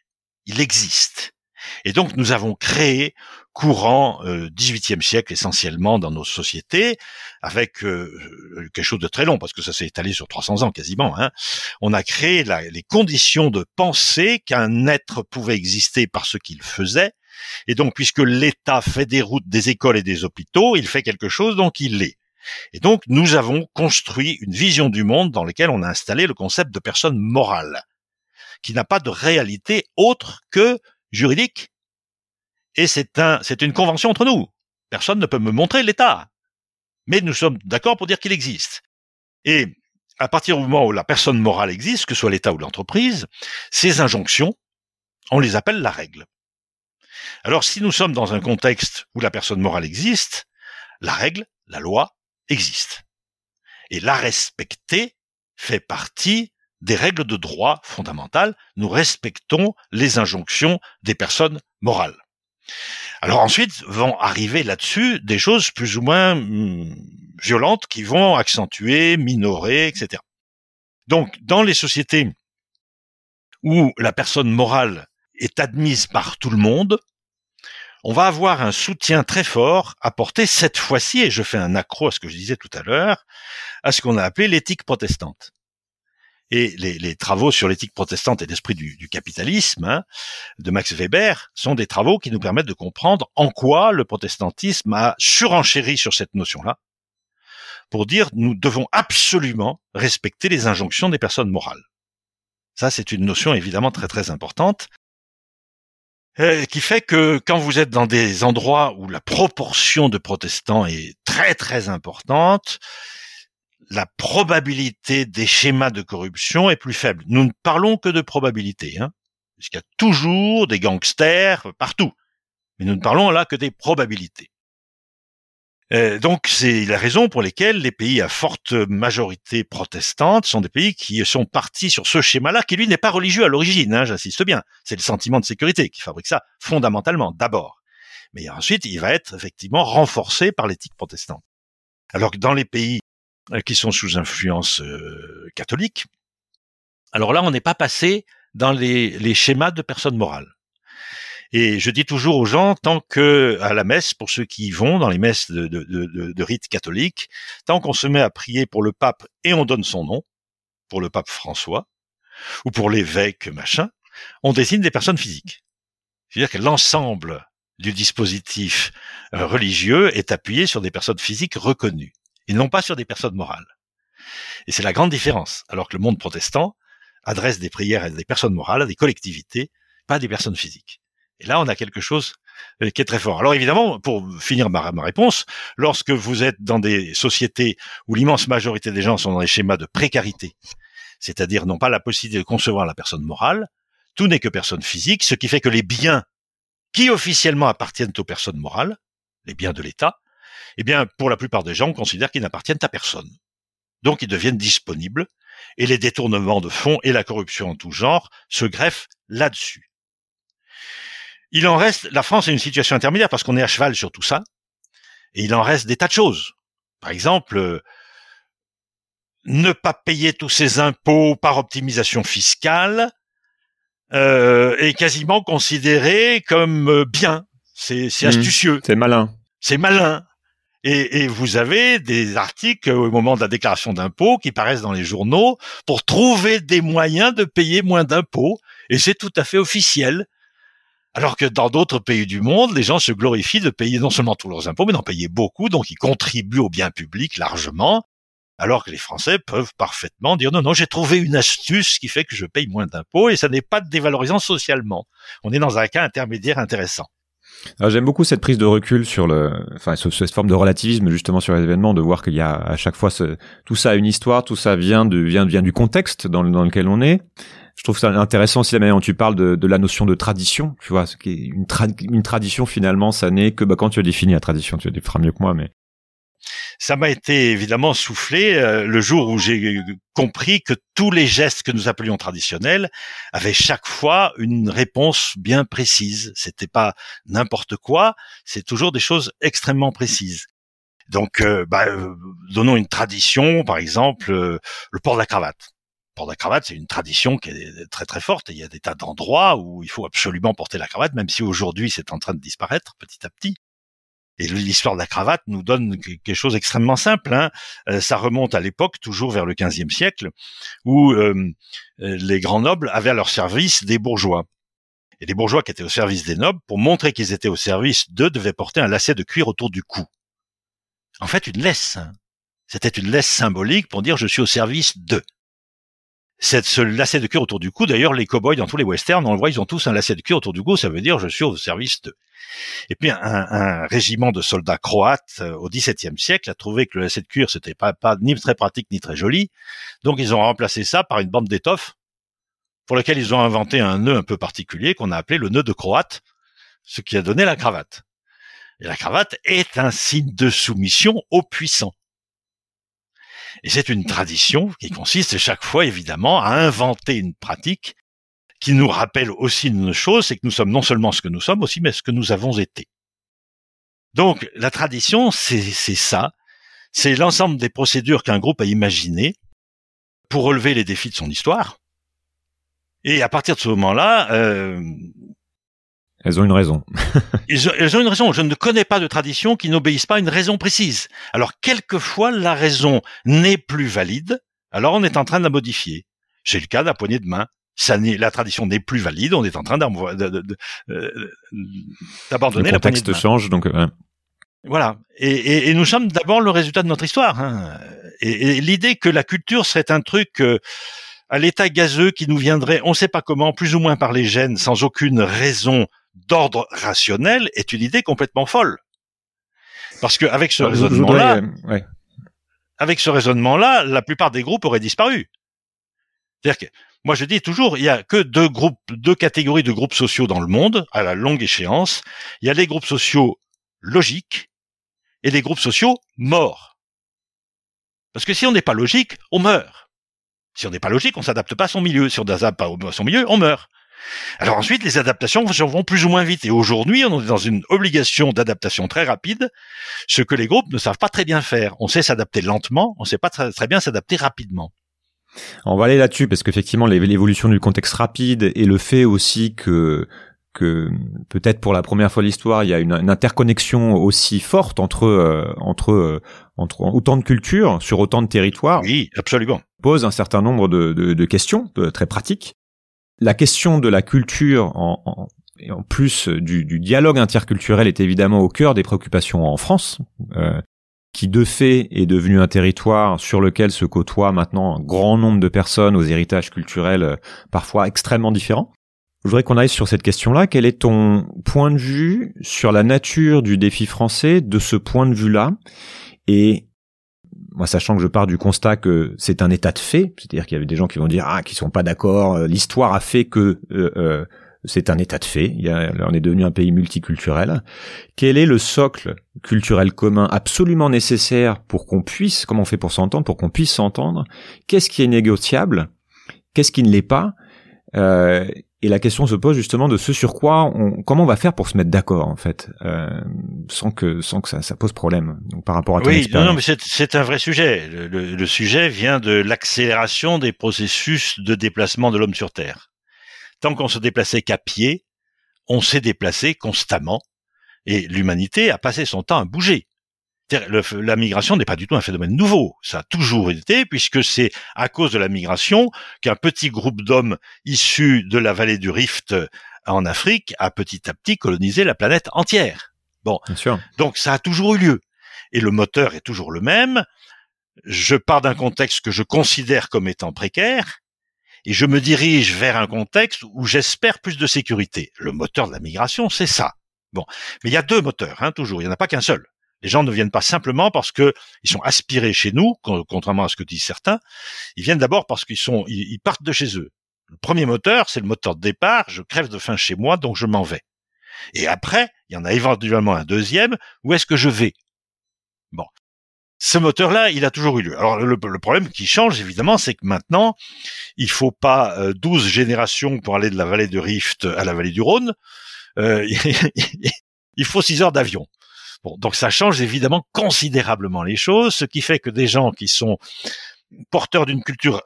il existe. Et donc nous avons créé courant euh, 18e siècle essentiellement dans nos sociétés, avec euh, quelque chose de très long, parce que ça s'est étalé sur 300 ans quasiment. Hein. On a créé les conditions de penser qu'un être pouvait exister par ce qu'il faisait, et donc puisque l'État fait des routes, des écoles et des hôpitaux, il fait quelque chose, donc il l'est. Et donc nous avons construit une vision du monde dans laquelle on a installé le concept de personne morale, qui n'a pas de réalité autre que juridique et c'est un, c'est une convention entre nous. Personne ne peut me montrer l'État. Mais nous sommes d'accord pour dire qu'il existe. Et à partir du moment où la personne morale existe, que ce soit l'État ou l'entreprise, ces injonctions, on les appelle la règle. Alors si nous sommes dans un contexte où la personne morale existe, la règle, la loi, existe. Et la respecter fait partie des règles de droit fondamentales. Nous respectons les injonctions des personnes morales. Alors ensuite vont arriver là-dessus des choses plus ou moins hmm, violentes qui vont accentuer, minorer, etc. Donc dans les sociétés où la personne morale est admise par tout le monde, on va avoir un soutien très fort apporté cette fois-ci, et je fais un accro à ce que je disais tout à l'heure, à ce qu'on a appelé l'éthique protestante et les, travaux sur l'éthique protestante et l'esprit du, capitalisme hein, de Max Weber sont des travaux qui nous permettent de comprendre en quoi le protestantisme a surenchéri sur cette notion-là pour dire nous devons absolument respecter les injonctions des personnes morales. Ça, c'est une notion évidemment très très importante euh, qui fait que quand vous êtes dans des endroits où la proportion de protestants est très très importante, la probabilité des schémas de corruption est plus faible. Nous ne parlons que de probabilité, hein, puisqu'il y a toujours des gangsters partout. Mais nous ne parlons là que des probabilités. Euh, donc c'est la raison pour laquelle les pays à forte majorité protestante sont des pays qui sont partis sur ce schéma-là, qui lui n'est pas religieux à l'origine, hein, j'insiste bien. C'est le sentiment de sécurité qui fabrique ça fondamentalement, d'abord. Mais ensuite, il va être effectivement renforcé par l'éthique protestante. Alors que dans les pays qui sont sous influence euh, catholique. Alors là, on n'est pas passé dans les, schémas de personnes morales. Et je dis toujours aux gens, tant que à la messe, pour ceux qui y vont dans les messes de, de, de, de rite catholique, tant qu'on se met à prier pour le pape et on donne son nom, pour le pape François, ou pour l'évêque machin, on désigne des personnes physiques. C'est-à-dire que l'ensemble du dispositif euh, religieux est appuyé sur des personnes physiques reconnues et non pas sur des personnes morales. Et c'est la grande différence. Alors que le monde protestant adresse des prières à des personnes morales, à des collectivités, pas à des personnes physiques. Et là, on a quelque chose euh, qui est très fort. Alors évidemment, pour finir ma, réponse, lorsque vous êtes dans des sociétés où l'immense majorité des gens sont dans des schémas de précarité, c'est-à-dire n'ont pas la possibilité de concevoir la personne morale, tout n'est que personne physique, ce qui fait que les biens qui officiellement appartiennent aux personnes morales, les biens de l'État, eh bien, pour la plupart des gens, on considère qu'ils n'appartiennent à personne. Donc, ils deviennent disponibles, et les détournements de fonds et la corruption en tout genre se greffent là-dessus. Il en reste, la France est une situation intermédiaire parce qu'on est à cheval sur tout ça, et il en reste des tas de choses. Par exemple, ne pas payer tous ces impôts par optimisation fiscale euh, est quasiment considéré comme euh, bien. C'est mmh. astucieux. C'est malin. C'est malin. Et, vous avez des articles au moment de la déclaration d'impôt qui paraissent dans les journaux pour trouver des moyens de payer moins d'impôts. Et c'est tout à fait officiel. Alors que dans d'autres pays du monde, les gens se glorifient de payer non seulement tous leurs impôts, mais d'en payer beaucoup, donc ils contribuent au bien public largement. Alors que les Français peuvent parfaitement dire non, non, j'ai trouvé une astuce qui fait que je paye moins d'impôts et ça n'est pas dévalorisant socialement. On est dans un cas intermédiaire intéressant. J'aime beaucoup cette prise de recul sur le, enfin cette forme de relativisme justement sur les événements, de voir qu'il y a à chaque fois ce, tout ça a une histoire, tout ça vient de vient vient du contexte dans, lequel on est. Je trouve ça intéressant aussi la manière dont tu parles de, de la notion de tradition. Tu vois, ce qui est une, une tradition finalement, ça n'est que bah, quand tu as défini la tradition, tu le feras mieux que moi, mais ça m'a été évidemment soufflé euh, le jour où j'ai compris que tous les gestes que nous appelions traditionnels avaient chaque fois une réponse bien précise. C'était pas n'importe quoi, c'est toujours des choses extrêmement précises. Donc, euh, bah, euh, donnons une tradition, par exemple, le port de la cravate. Le port de la cravate, c'est une tradition qui est très très forte. Et il y a des tas d'endroits où il faut absolument porter la cravate, même si aujourd'hui c'est en train de disparaître petit à petit. Et l'histoire de la cravate nous donne quelque chose d'extrêmement simple. Hein. Euh, ça remonte à l'époque, toujours vers le XVe siècle, où euh, euh, les grands nobles avaient à leur service des bourgeois. Et les bourgeois qui étaient au service des nobles, pour montrer qu'ils étaient au service d'eux, devaient porter un lacet de cuir autour du cou. En fait, une laisse. Hein. C'était une laisse symbolique pour dire je suis au service d'eux. Cette, ce lacet de cuir autour du cou, d'ailleurs, les cow-boys dans tous les westerns, on le voit, ils ont tous un lacet de cuir autour du cou, ça veut dire je suis au service d'eux. Et puis un, un, régiment de soldats croates euh, au XVIIe siècle a trouvé que le lacet de cuir c'était pas, pas ni très pratique ni très joli, donc ils ont remplacé ça par une bande d'étoffe pour laquelle ils ont inventé un nœud un peu particulier qu'on a appelé le nœud de croate, ce qui a donné la cravate. Et la cravate est un signe de soumission aux puissants. Et c'est une tradition qui consiste chaque fois, évidemment, à inventer une pratique qui nous rappelle aussi une chose, c'est que nous sommes non seulement ce que nous sommes aussi, mais ce que nous avons été. Donc, la tradition, c'est ça. C'est l'ensemble des procédures qu'un groupe a imaginées pour relever les défis de son histoire. Et à partir de ce moment-là, euh, elles ont une raison. elles ont une raison. Je ne connais pas de tradition qui n'obéisse pas à une raison précise. Alors, quelquefois, la raison n'est plus valide. Alors, on est en train de la modifier. C'est le cas d'un poignet de main. Ça la tradition n'est plus valide. On est en train euh, d'abandonner la poignée de main. Le contexte change, donc. Voilà. Et, nous sommes d'abord le résultat de notre histoire. Hein. Et, l'idée que la culture serait un truc euh, à l'état gazeux qui nous viendrait, on ne sait pas comment, plus ou moins par les gènes, sans aucune raison d'ordre rationnel est une idée complètement folle. Parce que avec ce raisonnement-là, euh, avec ce raisonnement-là, la plupart des groupes auraient disparu. C'est-à-dire que moi je dis toujours, il y a que deux groupes, deux catégories de groupes sociaux dans le monde à la longue échéance. Il y a les groupes sociaux logiques et les groupes sociaux morts. Parce que si on n'est pas logique, on meurt. Si on n'est pas logique, on s'adapte pas à son milieu. Si on s'adapte pas à son milieu, on meurt. Alors ensuite, les adaptations vont plus ou moins vite. Et aujourd'hui, on est dans une obligation d'adaptation très rapide, ce que les groupes ne savent pas très bien faire. On sait s'adapter lentement, on ne sait pas très, bien s'adapter rapidement. On va aller là-dessus parce qu'effectivement l'évolution du contexte rapide et le fait aussi que que peut-être pour la première fois de l'histoire, il y a une, interconnexion aussi forte entre euh, entre euh, entre autant de cultures sur autant de territoires. Oui, absolument. Pose un certain nombre de, de, de questions très pratiques la question de la culture en, en, en plus du, du, dialogue interculturel est évidemment au cœur des préoccupations en France, euh, qui de fait est devenu un territoire sur lequel se côtoient maintenant un grand nombre de personnes aux héritages culturels euh, parfois extrêmement différents. Je voudrais qu'on aille sur cette question-là. Quel est ton point de vue sur la nature du défi français de ce point de vue-là? Et moi, sachant que je pars du constat que c'est un état de fait, c'est-à-dire qu'il y avait des gens qui vont dire ah, qui sont pas d'accord, euh, l'histoire a fait que euh, euh, c'est un état de fait. On est devenu un pays multiculturel. Quel est le socle culturel commun absolument nécessaire pour qu'on puisse, comment on fait pour s'entendre, pour qu'on puisse s'entendre? Qu'est-ce qui est négociable? Qu'est-ce qui ne l'est pas? Euh, et la question se pose justement de ce sur quoi on, comment on va faire pour se mettre d'accord en fait, euh, sans que sans que ça, ça pose problème. Donc par rapport à ton oui, non, non, mais c'est un vrai sujet. Le, le, sujet vient de l'accélération des processus de déplacement de l'homme sur Terre. Tant qu'on se déplaçait qu'à pied, on s'est déplacé constamment, et l'humanité a passé son temps à bouger la migration n'est pas du tout un phénomène nouveau. Ça a toujours été, puisque c'est à cause de la migration qu'un petit groupe d'hommes issus de la vallée du Rift en Afrique a petit à petit colonisé la planète entière. Bon, donc ça a toujours eu lieu. Et le moteur est toujours le même. Je pars d'un contexte que je considère comme étant précaire, et je me dirige vers un contexte où j'espère plus de sécurité. Le moteur de la migration, c'est ça. Bon, mais il y a deux moteurs, hein, toujours. Il n'y en a pas qu'un seul. Les gens ne viennent pas simplement parce que ils sont aspirés chez nous, contrairement à ce que disent certains. Ils viennent d'abord parce qu'ils sont, ils, partent de chez eux. Le premier moteur, c'est le moteur de départ, je crève de faim chez moi, donc je m'en vais. Et après, il y en a éventuellement un deuxième, où est-ce que je vais? Bon. Ce moteur-là, il a toujours eu lieu. Alors le, problème qui change, évidemment, c'est que maintenant, il faut pas 12 euh, générations pour aller de la vallée de Rift à la vallée du Rhône. Euh, il faut 6 heures d'avion. Bon, donc ça change évidemment considérablement les choses, ce qui fait que des gens qui sont porteurs d'une culture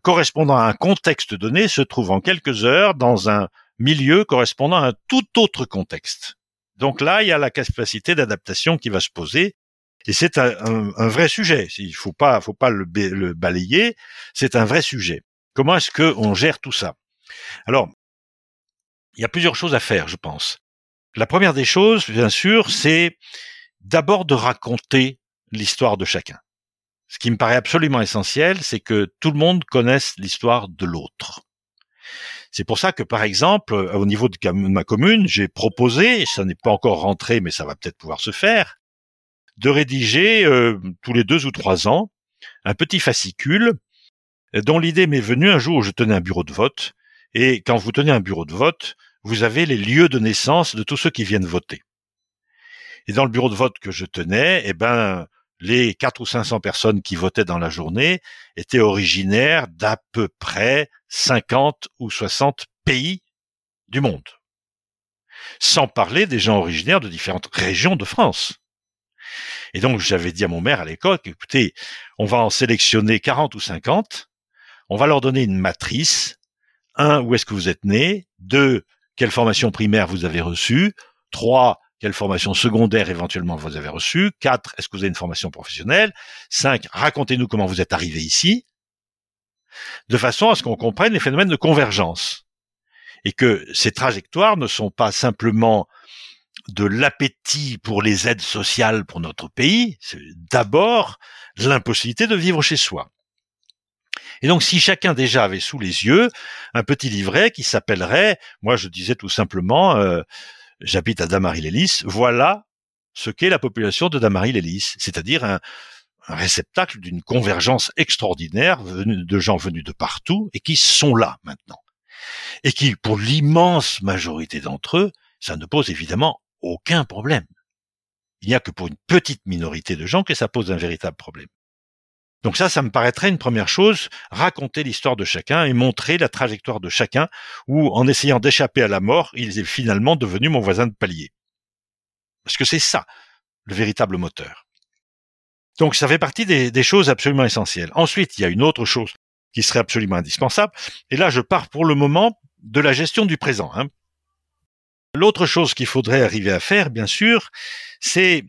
correspondant à un contexte donné se trouvent en quelques heures dans un milieu correspondant à un tout autre contexte. Donc là, il y a la capacité d'adaptation qui va se poser. Et c'est un, vrai sujet. Il faut pas, faut pas le, le balayer. C'est un vrai sujet. Comment est-ce qu'on gère tout ça? Alors, il y a plusieurs choses à faire, je pense. La première des choses, bien sûr, c'est d'abord de raconter l'histoire de chacun. Ce qui me paraît absolument essentiel, c'est que tout le monde connaisse l'histoire de l'autre. C'est pour ça que, par exemple, au niveau de ma commune, j'ai proposé, ça n'est pas encore rentré, mais ça va peut-être pouvoir se faire, de rédiger euh, tous les deux ou trois ans un petit fascicule dont l'idée m'est venue un jour où je tenais un bureau de vote. Et quand vous tenez un bureau de vote, vous avez les lieux de naissance de tous ceux qui viennent voter. Et dans le bureau de vote que je tenais, eh ben, les quatre ou 500 personnes qui votaient dans la journée étaient originaires d'à peu près 50 ou 60 pays du monde. Sans parler des gens originaires de différentes régions de France. Et donc, j'avais dit à mon maire à l'époque, écoutez, on va en sélectionner 40 ou 50, on va leur donner une matrice. Un, où est-ce que vous êtes né? Deux, quelle formation primaire vous avez reçue? Trois, quelle formation secondaire éventuellement vous avez reçue. Quatre, est-ce que vous avez une formation professionnelle Cinq, racontez-nous comment vous êtes arrivé ici, de façon à ce qu'on comprenne les phénomènes de convergence et que ces trajectoires ne sont pas simplement de l'appétit pour les aides sociales pour notre pays, c'est d'abord l'impossibilité de vivre chez soi. Et donc, si chacun déjà avait sous les yeux un petit livret qui s'appellerait, moi je disais tout simplement, euh, j'habite à Damary-Lélis, voilà ce qu'est la population de Damary-Lélis, c'est-à-dire un, réceptacle d'une convergence extraordinaire de gens venus de partout et qui sont là maintenant. Et qui, pour l'immense majorité d'entre eux, ça ne pose évidemment aucun problème. Il n'y a que pour une petite minorité de gens que ça pose un véritable problème. Donc ça, ça me paraîtrait une première chose, raconter l'histoire de chacun et montrer la trajectoire de chacun, où en essayant d'échapper à la mort, il est finalement devenu mon voisin de palier. Parce que c'est ça, le véritable moteur. Donc ça fait partie des, choses absolument essentielles. Ensuite, il y a une autre chose qui serait absolument indispensable, et là je pars pour le moment de la gestion du présent. Hein. L'autre chose qu'il faudrait arriver à faire, bien sûr, c'est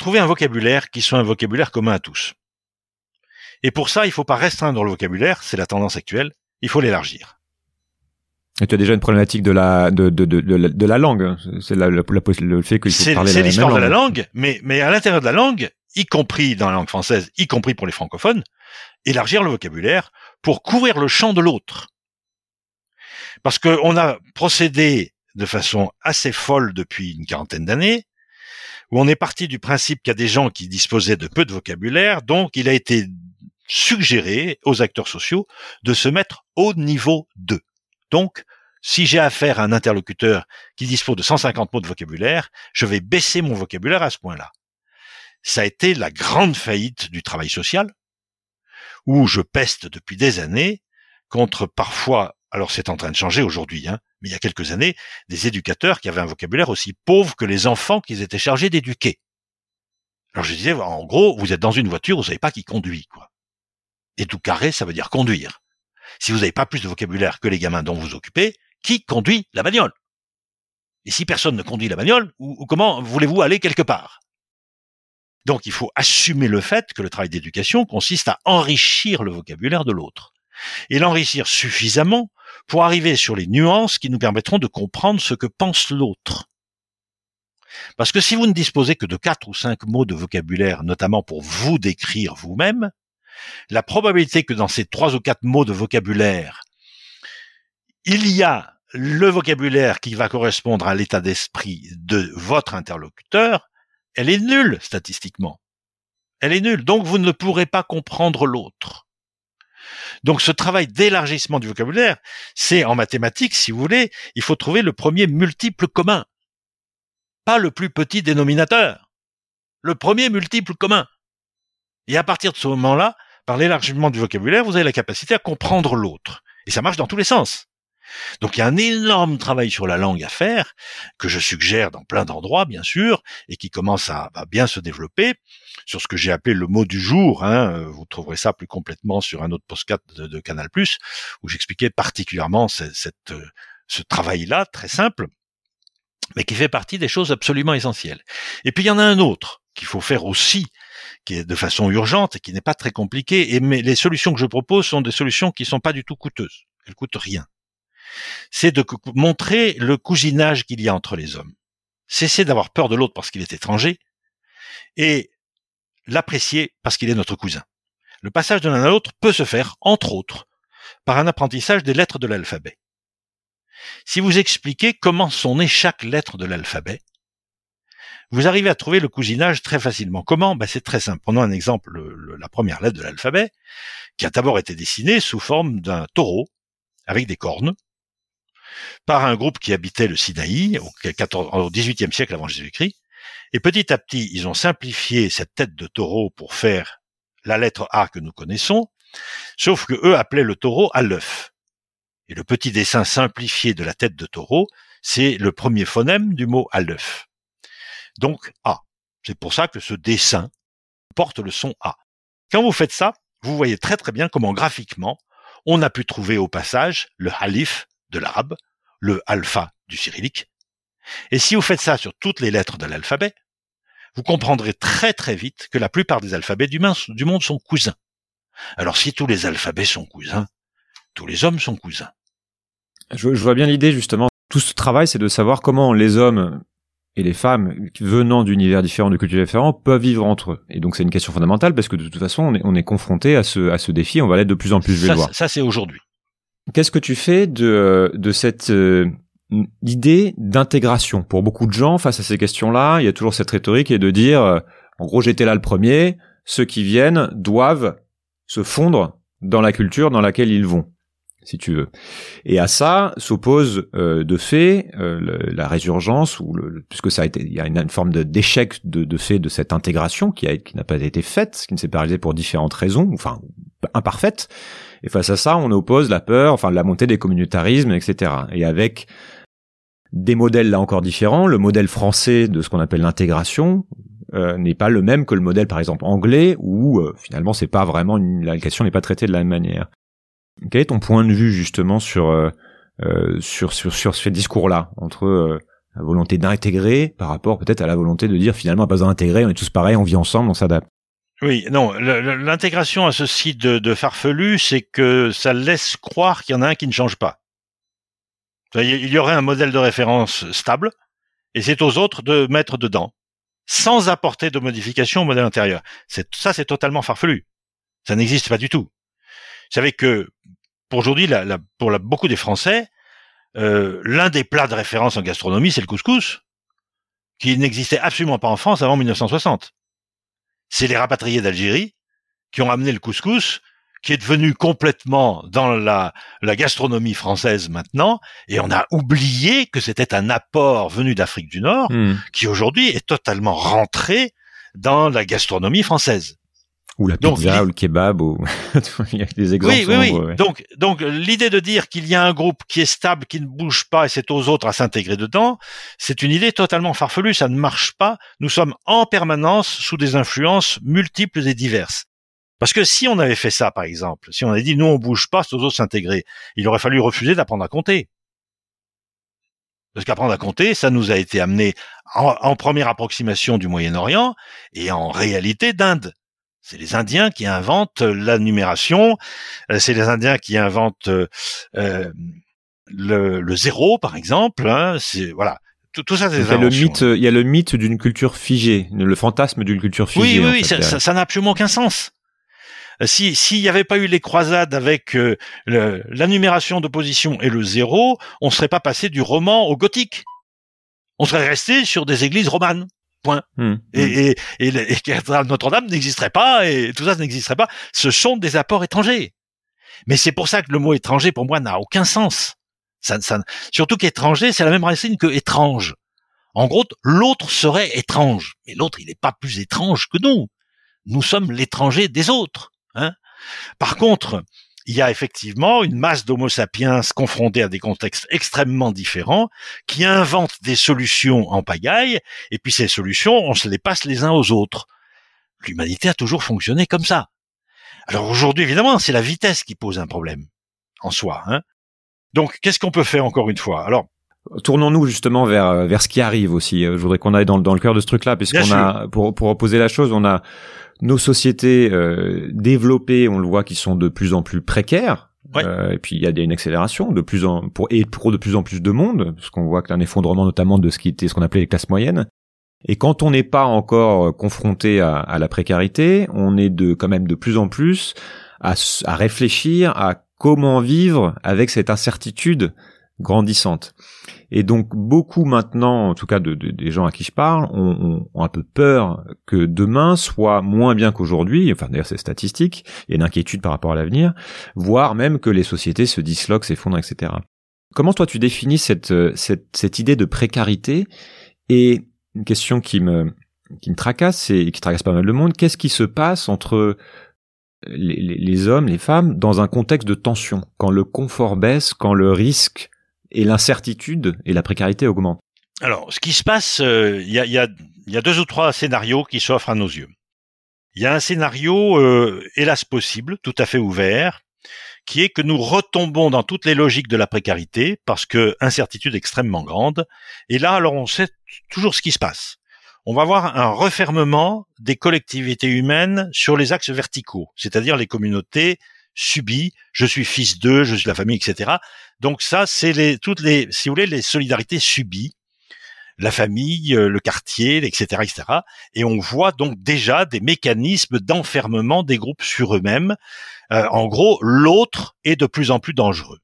trouver un vocabulaire qui soit un vocabulaire commun à tous. Et pour ça, il ne faut pas restreindre le vocabulaire, c'est la tendance actuelle, il faut l'élargir. Et tu as déjà une problématique de la de de de, de, la langue, c'est la, le fait qu'il faut parler C'est l'histoire de la langue, mais mais à l'intérieur de la langue, y compris dans la langue française, y compris pour les francophones, élargir le vocabulaire pour couvrir le champ de l'autre. Parce qu'on a procédé de façon assez folle depuis une quarantaine d'années, où on est parti du principe qu'il y a des gens qui disposaient de peu de vocabulaire, donc il a été suggérer aux acteurs sociaux de se mettre au niveau 2. Donc, si j'ai affaire à un interlocuteur qui dispose de 150 mots de vocabulaire, je vais baisser mon vocabulaire à ce point-là. Ça a été la grande faillite du travail social, où je peste depuis des années contre parfois, alors c'est en train de changer aujourd'hui, hein, mais il y a quelques années, des éducateurs qui avaient un vocabulaire aussi pauvre que les enfants qu'ils étaient chargés d'éduquer. Alors je disais, en gros, vous êtes dans une voiture, vous savez pas qui conduit, quoi. Et tout carré, ça veut dire conduire. Si vous n'avez pas plus de vocabulaire que les gamins dont vous occupez, qui conduit la bagnole? Et si personne ne conduit la bagnole, ou, comment voulez-vous aller quelque part? Donc il faut assumer le fait que le travail d'éducation consiste à enrichir le vocabulaire de l'autre. Et l'enrichir suffisamment pour arriver sur les nuances qui nous permettront de comprendre ce que pense l'autre. Parce que si vous ne disposez que de quatre ou cinq mots de vocabulaire, notamment pour vous décrire vous-même, la probabilité que dans ces trois ou quatre mots de vocabulaire, il y a le vocabulaire qui va correspondre à l'état d'esprit de votre interlocuteur, elle est nulle statistiquement. Elle est nulle. Donc vous ne pourrez pas comprendre l'autre. Donc ce travail d'élargissement du vocabulaire, c'est en mathématiques, si vous voulez, il faut trouver le premier multiple commun, pas le plus petit dénominateur, le premier multiple commun. Et à partir de ce moment-là, par l'élargissement du vocabulaire, vous avez la capacité à comprendre l'autre. Et ça marche dans tous les sens. Donc il y a un énorme travail sur la langue à faire, que je suggère dans plein d'endroits, bien sûr, et qui commence à, bien se développer, sur ce que j'ai appelé le mot du jour. Hein, vous trouverez ça plus complètement sur un autre postcard de, de Canal+, où j'expliquais particulièrement cette, ce travail-là, très simple, mais qui fait partie des choses absolument essentielles. Et puis il y en a un autre qu'il faut faire aussi, qui est de façon urgente et qui n'est pas très compliqué. Et mais les solutions que je propose sont des solutions qui sont pas du tout coûteuses. Elles coûtent rien c'est de montrer le cousinage qu'il y a entre les hommes. Cesser d'avoir peur de l'autre parce qu'il est étranger et l'apprécier parce qu'il est notre cousin. Le passage de l'un à l'autre peut se faire, entre autres, par un apprentissage des lettres de l'alphabet. Si vous expliquez comment sont nées chaque lettre de l'alphabet, vous arrivez à trouver le cousinage très facilement. Comment? Ben, C'est très simple. Prenons un exemple, la première lettre de l'alphabet, qui a d'abord été dessinée sous forme d'un taureau avec des cornes, par un groupe qui habitait le Sinaï au, 14, XVIIIe siècle avant Jésus-Christ. Et petit à petit, ils ont simplifié cette tête de taureau pour faire la lettre A que nous connaissons, sauf que eux appelaient le taureau à l'œuf. Et le petit dessin simplifié de la tête de taureau, c'est le premier phonème du mot à l'œuf. Donc A. C'est pour ça que ce dessin porte le son A. Quand vous faites ça, vous voyez très très bien comment graphiquement on a pu trouver au passage le halif de l'arabe, le alpha du cyrillique. Et si vous faites ça sur toutes les lettres de l'alphabet, vous comprendrez très très vite que la plupart des alphabets du monde sont cousins. Alors si tous les alphabets sont cousins, tous les hommes sont cousins. Je, vois bien l'idée justement. Tout ce travail, c'est de savoir comment les hommes et les femmes venant d'univers différents, de cultures différentes, peuvent vivre entre eux. Et donc c'est une question fondamentale parce que de toute façon, on est, on est confronté à ce, à ce défi. On va l'être de plus en plus. Je ça, le voir. Ça, c'est aujourd'hui. Qu'est-ce que tu fais de, de cette euh, idée d'intégration? Pour beaucoup de gens, face à ces questions-là, il y a toujours cette rhétorique et de dire, euh, en gros, j'étais là le premier, ceux qui viennent doivent se fondre dans la culture dans laquelle ils vont si tu veux. Et à ça s'oppose euh, de fait la résurgence, ou le, puisque ça a été, il y a une, forme d'échec de, de, fait de cette intégration qui, qui n'a pas été faite, qui ne s'est pas réalisée pour différentes raisons, enfin imparfaites. Et face à ça, on oppose la peur, enfin la montée des communautarismes, etc. Et avec des modèles là encore différents, le modèle français de ce qu'on appelle l'intégration euh, n'est pas le même que le modèle par exemple anglais où euh, finalement c'est pas vraiment une, la question n'est pas traitée de la même manière. Quel est ton point de vue justement sur euh, sur, sur sur ce discours-là entre la volonté d'intégrer par rapport peut-être à la volonté de dire finalement pas d'intégrer, on est tous pareils, on vit ensemble, on s'adapte? Oui, non, l'intégration à ce site de, farfelu, c'est que ça laisse croire qu'il y en a un qui ne change pas. Il y aurait un modèle de référence stable, et c'est aux autres de mettre dedans, sans apporter de modification au modèle intérieur. Ça, c'est totalement farfelu. Ça n'existe pas du tout. Vous savez que pour aujourd'hui, pour beaucoup des Français, euh, l'un des plats de référence en gastronomie, c'est le couscous, qui n'existait absolument pas en France avant 1960 c'est les rapatriés d'Algérie qui ont amené le couscous, qui est devenu complètement dans la, la gastronomie française maintenant, et on a oublié que c'était un apport venu d'Afrique du Nord, hmm. qui aujourd'hui est totalement rentré dans la gastronomie française ou la pizza ou le kebab ou il y a des exemples. Oui, oui, oui. Donc, donc l'idée de dire qu'il y a un groupe qui est stable, qui ne bouge pas et c'est aux autres à s'intégrer dedans, c'est une idée totalement farfelue. Ça ne marche pas. Nous sommes en permanence sous des influences multiples et diverses. Parce que si on avait fait ça, par exemple, si on avait dit nous on bouge pas, c'est aux autres s'intégrer, il aurait fallu refuser d'apprendre à compter. Parce qu'apprendre à compter, ça nous a été amené en, en première approximation du Moyen-Orient et en réalité d'Inde. C'est les Indiens qui inventent la numération. Euh, c'est les Indiens qui inventent euh, euh, le, zéro, par exemple. Hein. C'est voilà. Tout, ça, c'est le mythe. Il y a le mythe d'une culture figée, le fantasme d'une culture figée. Oui, oui, ça n'a absolument aucun sens. Si s'il n'y avait pas eu les croisades avec la numération d'opposition et le zéro, on serait pas passé du roman au gothique. On serait resté sur des églises romanes. Point. Hmm. Et, et, et, Notre-Dame n'existerait pas et tout ça n'existerait pas. Ce sont des apports étrangers. Mais c'est pour ça que le mot étranger, pour moi, n'a aucun sens. Ça, ça, surtout qu'étranger, c'est la même racine que étrange. En gros, l'autre serait étrange, mais l'autre, il n'est pas plus étrange que nous. Nous sommes l'étranger des autres. Hein Par contre, il y a effectivement une masse d'homo sapiens confrontés à des contextes extrêmement différents qui inventent des solutions en pagaille, et puis ces solutions, on se les passe les uns aux autres. L'humanité a toujours fonctionné comme ça. Alors aujourd'hui, évidemment, c'est la vitesse qui pose un problème en soi. Hein Donc, qu'est-ce qu'on peut faire encore une fois? Alors, Tournons-nous justement vers euh, vers ce qui arrive aussi. Je voudrais qu'on aille dans, dans le cœur de ce truc-là, puisqu'on a pour pour opposer la chose, on a nos sociétés euh, développées, on le voit, qui sont de plus en plus précaires. Euh, et puis il y a une accélération de plus en pour et pour de plus en plus de monde, parce qu'on voit qu'il y a un effondrement notamment de ce qui était ce qu'on appelait les classes moyennes. Et quand on n'est pas encore confronté à, à, la précarité, on est de quand même de plus en plus à, à réfléchir à comment vivre avec cette incertitude grandissante. Et donc beaucoup maintenant, en tout cas de, des gens à qui je parle, ont, ont, un peu peur que demain soit moins bien qu'aujourd'hui. Enfin d'ailleurs c'est statistique. Il y a une inquiétude par rapport à l'avenir, voire même que les sociétés se disloquent, s'effondrent, etc. Comment toi tu définis cette, cette, cette idée de précarité? Et une question qui me qui me tracasse et qui tracasse pas mal de monde. Qu'est-ce qui se passe entre les, les, les hommes, les femmes, dans un contexte de tension, quand le confort baisse, quand le risque et l'incertitude et la précarité augmentent. Alors, ce qui se passe, euh, il y, a, deux ou trois scénarios qui s'offrent à nos yeux. Il y a un scénario, euh, hélas possible, tout à fait ouvert, qui est que nous retombons dans toutes les logiques de la précarité, parce que incertitude extrêmement grande. Et là, alors, on sait toujours ce qui se passe. On va avoir un refermement des collectivités humaines sur les axes verticaux, c'est-à-dire les communautés subies. Je suis fils d'eux, je suis la famille, etc. Donc ça, c'est les, toutes les, si vous voulez, les solidarités subies, la famille, euh, le quartier, etc., etc. Et on voit donc déjà des mécanismes d'enfermement des groupes sur eux-mêmes. Euh, en gros, l'autre est de plus en plus dangereux.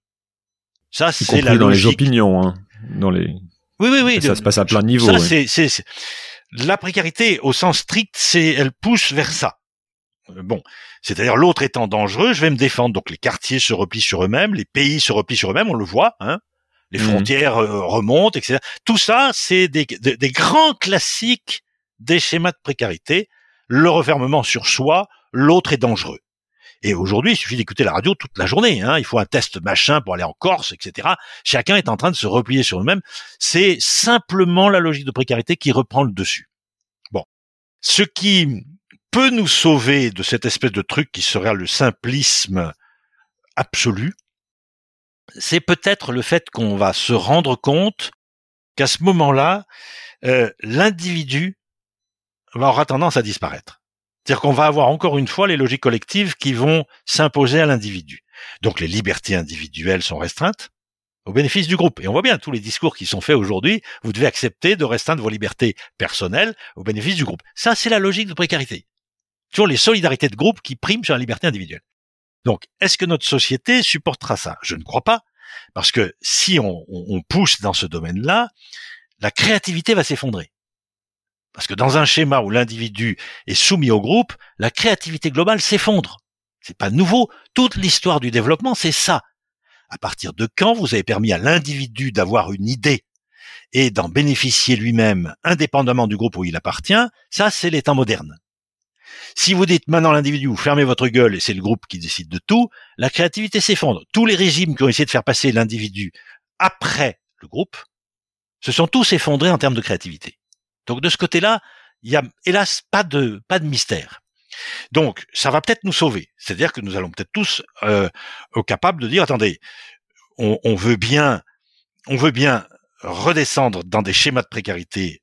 Ça, c'est la dans les opinions, hein, dans les. Oui, oui, oui. Ça se passe à plein de niveaux. Ça, c'est, la précarité au sens strict, c'est, elle pousse vers ça. Euh, bon, c'est-à-dire l'autre étant dangereux, je vais me défendre. Donc les quartiers se replient sur eux-mêmes, les pays se replient sur eux-mêmes, on le voit, hein. Les mhm. frontières euh, remontent, etc. Tout ça, c'est des, des, grands classiques des schémas de précarité. Le refermement sur soi, l'autre est dangereux. Et aujourd'hui, il suffit d'écouter la radio toute la journée. Hein. Il faut un test machin pour aller en Corse, etc. Chacun est en train de se replier sur eux-mêmes. C'est simplement la logique de précarité qui reprend le dessus. Bon, ce qui peut nous sauver de cette espèce de truc qui serait le simplisme absolu, c'est peut-être le fait qu'on va se rendre compte qu'à ce moment-là, euh, l'individu avoir tendance à disparaître. C'est-à-dire qu'on va avoir encore une fois les logiques collectives qui vont s'imposer à l'individu. Donc les libertés individuelles sont restreintes au bénéfice du groupe. Et on voit bien tous les discours qui sont faits aujourd'hui, vous devez accepter de restreindre vos libertés personnelles au bénéfice du groupe. Ça, c'est la logique de précarité toujours les solidarités de groupe qui priment sur la liberté individuelle. Donc, est-ce que notre société supportera ça? Je ne crois pas, parce que si on, on pousse dans ce domaine-là, la créativité va s'effondrer. Parce que dans un schéma où l'individu est soumis au groupe, la créativité globale s'effondre. C'est pas nouveau. Toute l'histoire du développement, c'est ça. À partir de quand vous avez permis à l'individu d'avoir une idée et d'en bénéficier lui-même indépendamment du groupe où il appartient, ça c'est les temps modernes. Si vous dites maintenant l'individu, vous fermez votre gueule et c'est le groupe qui décide de tout, la créativité s'effondre. Tous les régimes qui ont essayé de faire passer l'individu après le groupe se sont tous effondrés en termes de créativité. Donc de ce côté-là, il y a hélas pas de pas de mystère. Donc ça va peut-être nous sauver. C'est-à-dire que nous allons peut-être tous euh, capables de dire attendez, on, veut bien on veut bien redescendre dans des schémas de précarité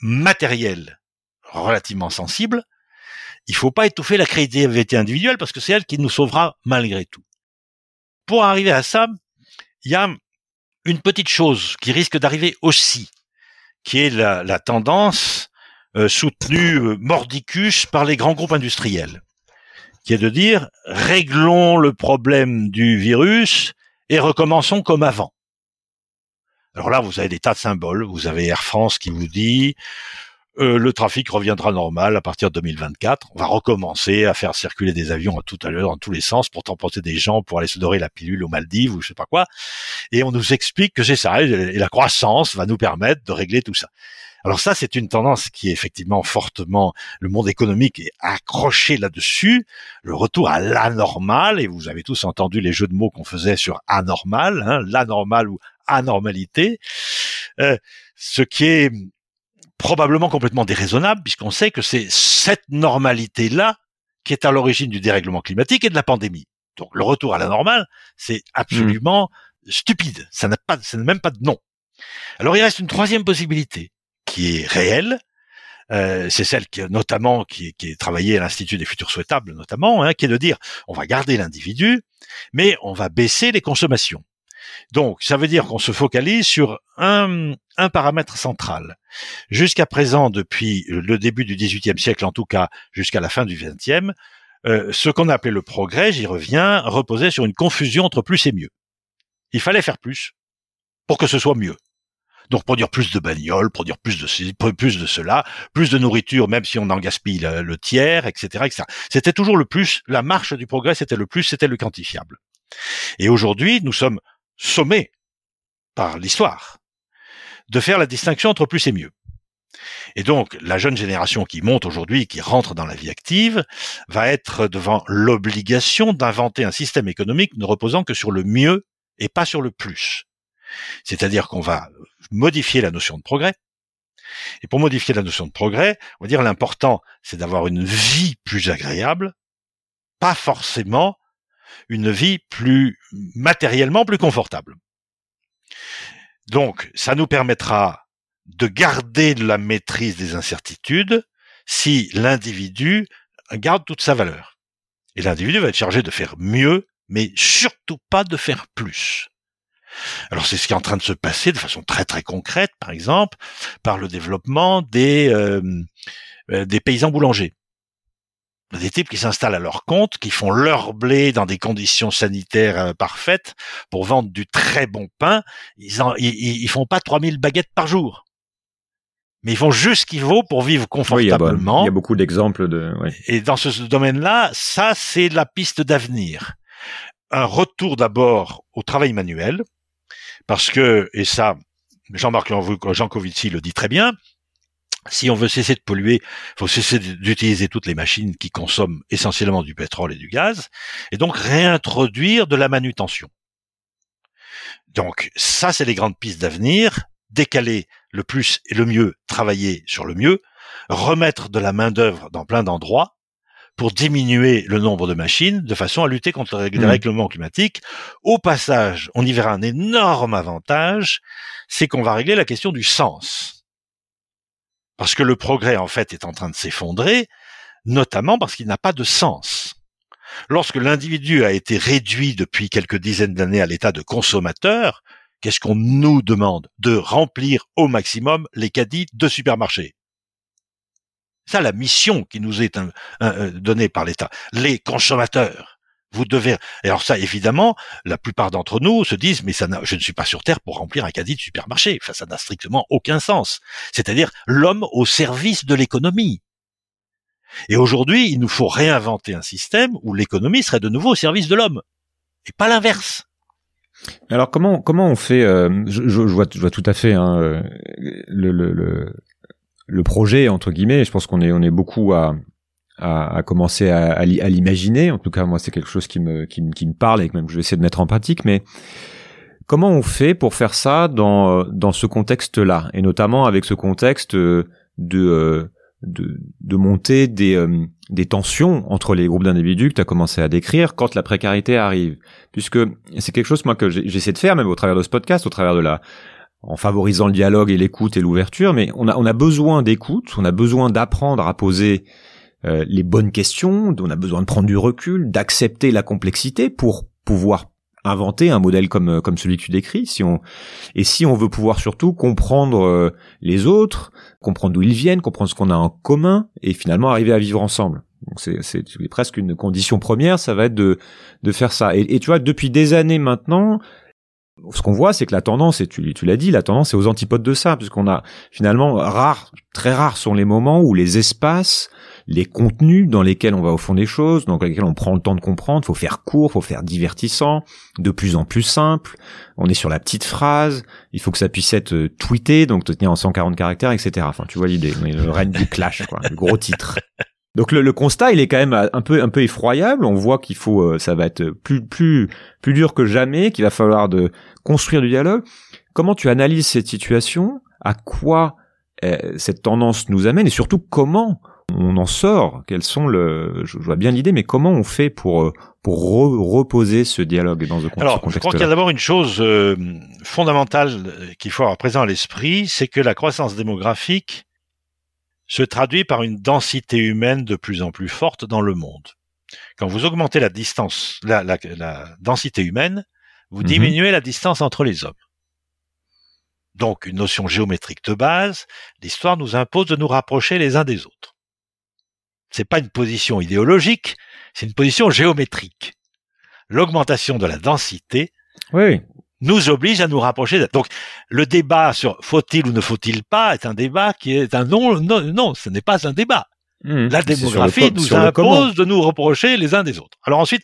matériels relativement sensibles, il faut pas étouffer la créativité individuelle parce que c'est elle qui nous sauvera malgré tout. Pour arriver à ça, il y a une petite chose qui risque d'arriver aussi, qui est la, tendance euh, soutenue euh, mordicus par les grands groupes industriels, qui est de dire réglons le problème du virus et recommençons comme avant. Alors là, vous avez des tas de symboles. Vous avez Air France qui vous dit euh, le trafic reviendra normal à partir de 2024. On va recommencer à faire circuler des avions à tout à l'heure dans tous les sens pour transporter des gens pour aller se dorer la pilule aux Maldives ou je sais pas quoi. Et on nous explique que c'est ça et la croissance va nous permettre de régler tout ça. Alors ça, c'est une tendance qui est effectivement fortement, le monde économique est accroché là-dessus, le retour à l'anormal, et vous avez tous entendu les jeux de mots qu'on faisait sur anormal, hein, l'anormal ou anormalité, euh, ce qui est probablement complètement déraisonnable, puisqu'on sait que c'est cette normalité-là qui est à l'origine du dérèglement climatique et de la pandémie. Donc le retour à la normale, c'est absolument stupide. Ça n'a pas, ça n'a même pas de nom. Alors il reste une troisième possibilité qui est réelle. Euh, c'est celle qui, notamment, qui, qui est travaillée à l'Institut des futurs souhaitables, notamment, hein, qui est de dire, on va garder l'individu, mais on va baisser les consommations. Donc, ça veut dire qu'on se focalise sur un, un paramètre central. Jusqu'à présent, depuis le début du XVIIIe siècle, en tout cas jusqu'à la fin du XXe, euh, ce qu'on appelait le progrès, j'y reviens, reposait sur une confusion entre plus et mieux. Il fallait faire plus pour que ce soit mieux. Donc produire plus de bagnoles, produire plus de plus de cela, plus de nourriture, même si on en gaspille le, tiers, etc., etc. C'était toujours le plus. La marche du progrès, c'était le plus, c'était le quantifiable. Et aujourd'hui, nous sommes sommé par l'histoire de faire la distinction entre plus et mieux. Et donc, la jeune génération qui monte aujourd'hui, qui rentre dans la vie active, va être devant l'obligation d'inventer un système économique ne reposant que sur le mieux et pas sur le plus. C'est-à-dire qu'on va modifier la notion de progrès. Et pour modifier la notion de progrès, on va dire l'important, c'est d'avoir une vie plus agréable, pas forcément une vie plus matériellement plus confortable. Donc, ça nous permettra de garder la maîtrise des incertitudes si l'individu garde toute sa valeur. Et l'individu va être chargé de faire mieux, mais surtout pas de faire plus. Alors c'est ce qui est en train de se passer de façon très très concrète, par exemple, par le développement des, euh, euh, des paysans boulangers des types qui s'installent à leur compte, qui font leur blé dans des conditions sanitaires euh, parfaites pour vendre du très bon pain. Ils, en, ils, font pas 3000 baguettes par jour. Mais ils font juste ce qu'il faut pour vivre confortablement. il, y a, beaucoup d'exemples de. Et dans ce domaine-là, ça c'est la piste d'avenir. Un retour d'abord au travail manuel, parce que et ça, Jean-Marc Jancovici le dit très bien, si on veut cesser de polluer, il faut cesser d'utiliser toutes les machines qui consomment essentiellement du pétrole et du gaz, et donc réintroduire de la manutention. Donc ça, c'est les grandes pistes d'avenir, décaler le plus et le mieux, travailler sur le mieux, remettre de la main-d'œuvre dans plein d'endroits pour diminuer le nombre de machines de façon à lutter contre le dérèglement mmh. climatique. Au passage, on y verra un énorme avantage, c'est qu'on va régler la question du sens parce que le progrès, en fait, est en train de s'effondrer, notamment parce qu'il n'a pas de sens. Lorsque l'individu a été réduit depuis quelques dizaines d'années à l'état de consommateur, qu'est-ce qu'on nous demande De remplir au maximum les caddies de supermarché. Ça, la mission qui nous est euh, donnée par l'État. Les consommateurs. Vous devez. alors ça, évidemment, la plupart d'entre nous se disent mais ça, je ne suis pas sur terre pour remplir un caddie de supermarché. Enfin, ça n'a strictement aucun sens. C'est-à-dire l'homme au service de l'économie. Et aujourd'hui, il nous faut réinventer un système où l'économie serait de nouveau au service de l'homme et pas l'inverse. Alors comment comment on fait euh, je, je, vois, je vois tout à fait hein, le, le, le, le projet entre guillemets. Je pense qu'on est on est beaucoup à à, à commencer à, à l'imaginer. En tout cas, moi, c'est quelque chose qui me, qui, qui me parle et que même je vais essayer de mettre en pratique. Mais comment on fait pour faire ça dans, dans ce contexte-là Et notamment avec ce contexte de, de, de monter des, euh, des tensions entre les groupes d'individus que tu as commencé à décrire quand la précarité arrive? Puisque c'est quelque chose, moi, que j'essaie de faire, même au travers de ce podcast, au travers de la en favorisant le dialogue et l'écoute et l'ouverture, mais on a, on a besoin d'écoute, on a besoin d'apprendre à poser euh, les bonnes questions, on a besoin de prendre du recul, d'accepter la complexité pour pouvoir inventer un modèle comme euh, comme celui que tu décris. Si on et si on veut pouvoir surtout comprendre euh, les autres comprendre d'où ils viennent comprendre ce qu'on a en commun et finalement arriver à vivre ensemble. Donc c'est c'est presque une condition première ça va être de de faire ça. Et, tu vois depuis des années maintenant Ce qu'on voit, c'est que la tendance, et tu, tu l'as dit, la tendance est aux antipodes de ça, puisqu'on a finalement rare, très rares sont les moments où les espaces, les contenus dans lesquels on va au fond des choses, dans lesquels on prend le temps de comprendre, faut faire court, faut faire divertissant, de plus en plus simple. On est sur la petite phrase, il faut que ça puisse être euh, tweeté, donc te tenir en 140 caractères, etc. Enfin, tu vois l'idée, le règne du clash, quoi, le gros titre. Donc le, constat, il est quand même un peu un peu effroyable. On voit qu'il faut, euh, ça va être plus plus plus dur que jamais, qu'il va falloir de construire du dialogue. Comment tu analyses cette situation? À quoi euh, cette tendance nous amène? Et surtout comment on en sort Quels sont le Je vois bien l'idée, mais comment on fait pour euh, pour reposer ce dialogue dans ce, contexte Alors, je crois qu'il y a d'abord une chose fondamentale qu'il faut avoir présent à l'esprit, c'est que la croissance démographique se traduit par une densité humaine de plus en plus forte dans le monde. Quand vous augmentez la distance, la, densité humaine, vous mhm. diminuez la distance entre les hommes. Donc, une notion géométrique de base, l'histoire nous impose de nous rapprocher les uns des autres. C'est pas une position idéologique, c'est une position géométrique. L'augmentation de la densité oui nous oblige à nous rapprocher. Donc, le débat sur faut-il ou ne faut-il pas est un débat qui est un non, non, non, ce n'est pas un débat. Mmh. la démographie nous impose de nous reprocher les uns des autres. Alors ensuite,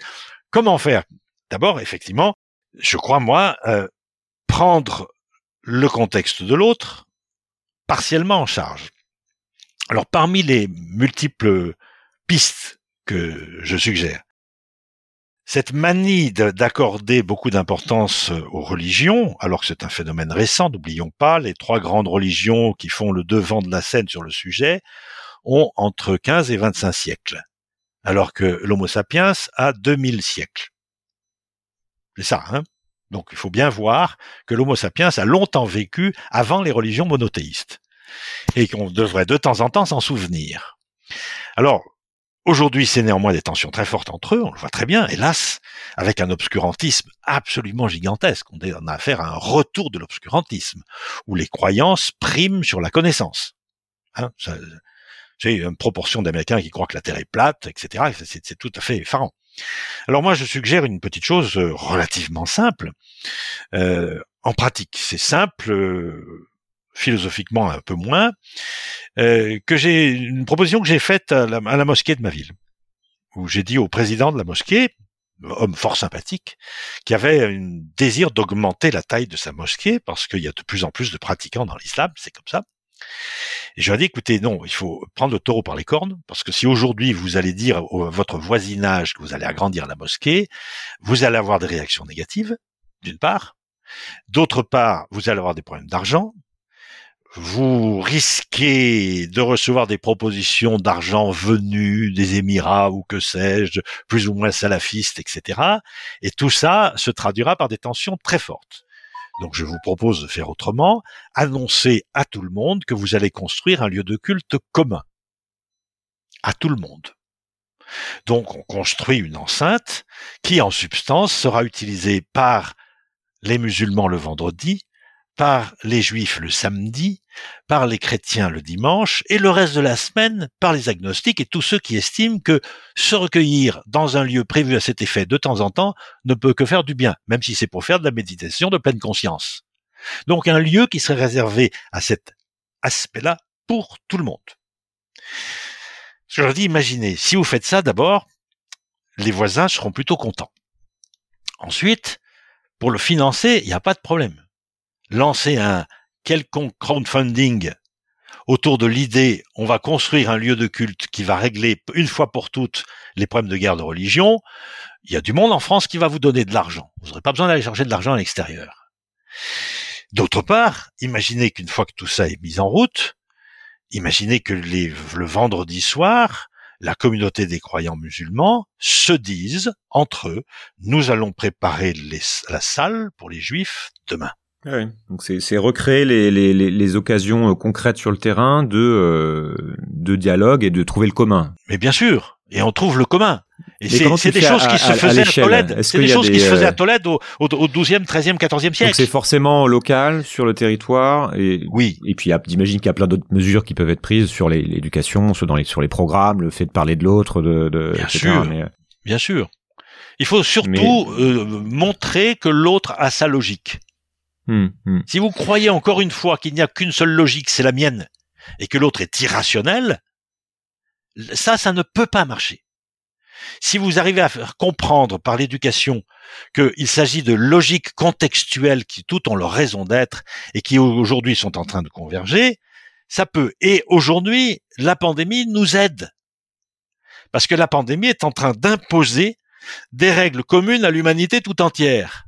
comment faire? D'abord, effectivement, je crois moi euh, prendre le contexte de l'autre partiellement en charge. Alors parmi les multiples pistes que je suggère, cette manie d'accorder beaucoup d'importance aux religions, alors que c'est un phénomène récent, n'oublions pas, les trois grandes religions qui font le devant de la scène sur le sujet ont entre 15 et 25 siècles, alors que l'Homo sapiens a 2000 siècles. C'est ça, hein? Donc il faut bien voir que l'Homo sapiens a longtemps vécu avant les religions monothéistes, et qu'on devrait de temps en temps s'en souvenir. Alors, Aujourd'hui, c'est néanmoins des tensions très fortes entre eux, on le voit très bien, hélas, avec un obscurantisme absolument gigantesque. On a affaire à un retour de l'obscurantisme, où les croyances priment sur la connaissance. Hein, j'ai une proportion d'Américains qui croient que la Terre est plate, etc. C'est tout à fait effarant. Alors moi, je suggère une petite chose euh, relativement simple. Euh, en pratique, c'est simple. Philosophiquement un peu moins, euh, que j'ai une proposition que j'ai faite à la, à la, mosquée de ma ville, où j'ai dit au président de la mosquée, homme fort sympathique, qui avait un désir d'augmenter la taille de sa mosquée parce qu'il y a de plus en plus de pratiquants dans l'islam, c'est comme ça. Et je lui ai dit, écoutez, non, il faut prendre le taureau par les cornes, parce que si aujourd'hui vous allez dire à votre voisinage que vous allez agrandir la mosquée, vous allez avoir des réactions négatives, d'une part. D'autre part, vous allez avoir des problèmes d'argent, vous risquez de recevoir des propositions d'argent venues des Émirats ou que sais-je, plus ou moins salafistes, etc. Et tout ça se traduira par des tensions très fortes. Donc je vous propose de faire autrement, annoncer à tout le monde que vous allez construire un lieu de culte commun. À tout le monde. Donc on construit une enceinte qui en substance sera utilisée par les musulmans le vendredi, par les juifs le samedi, par les chrétiens le dimanche, et le reste de la semaine par les agnostiques et tous ceux qui estiment que se recueillir dans un lieu prévu à cet effet de temps en temps ne peut que faire du bien, même si c'est pour faire de la méditation de pleine conscience. Donc un lieu qui serait réservé à cet aspect-là pour tout le monde. Je leur dis, imaginez, si vous faites ça d'abord, les voisins seront plutôt contents. Ensuite, pour le financer, il n'y a pas de problème lancer un quelconque crowdfunding autour de l'idée on va construire un lieu de culte qui va régler une fois pour toutes les problèmes de guerre de religion, il y a du monde en France qui va vous donner de l'argent. Vous n'aurez pas besoin d'aller chercher de l'argent à l'extérieur. D'autre part, imaginez qu'une fois que tout ça est mis en route, imaginez que le vendredi soir, la communauté des croyants musulmans se disent entre eux, nous allons préparer la salle pour les juifs demain. Oui. Donc c'est recréer les, les, les, occasions euh, concrètes sur le terrain de euh, de dialogue et de trouver le commun. Mais bien sûr, et on trouve le commun. Et c'est des choses qui se faisaient à, Tolède. C'est des choses qui se faisaient à Tolède au, au, au 12e, 13e, 14e siècle. Donc c'est forcément local sur le territoire. Et, oui. Et puis j'imagine qu'il y a plein d'autres mesures qui peuvent être prises sur l'éducation, sur, dans les, sur les programmes, le fait de parler de l'autre, de, de, bien sûr. Mais... Euh, bien sûr. Il faut surtout euh, montrer que l'autre a sa logique. Hmm, hmm. Si vous croyez encore une fois qu'il n'y a qu'une seule logique, c'est la mienne, et que l'autre est irrationnel, ça, ça ne peut pas marcher. Si vous arrivez à faire comprendre par l'éducation qu'il s'agit de logiques contextuelles qui toutes ont leur raison d'être et qui aujourd'hui sont en train de converger, ça peut. Et aujourd'hui, la pandémie nous aide. Parce que la pandémie est en train d'imposer des règles communes à l'humanité tout entière.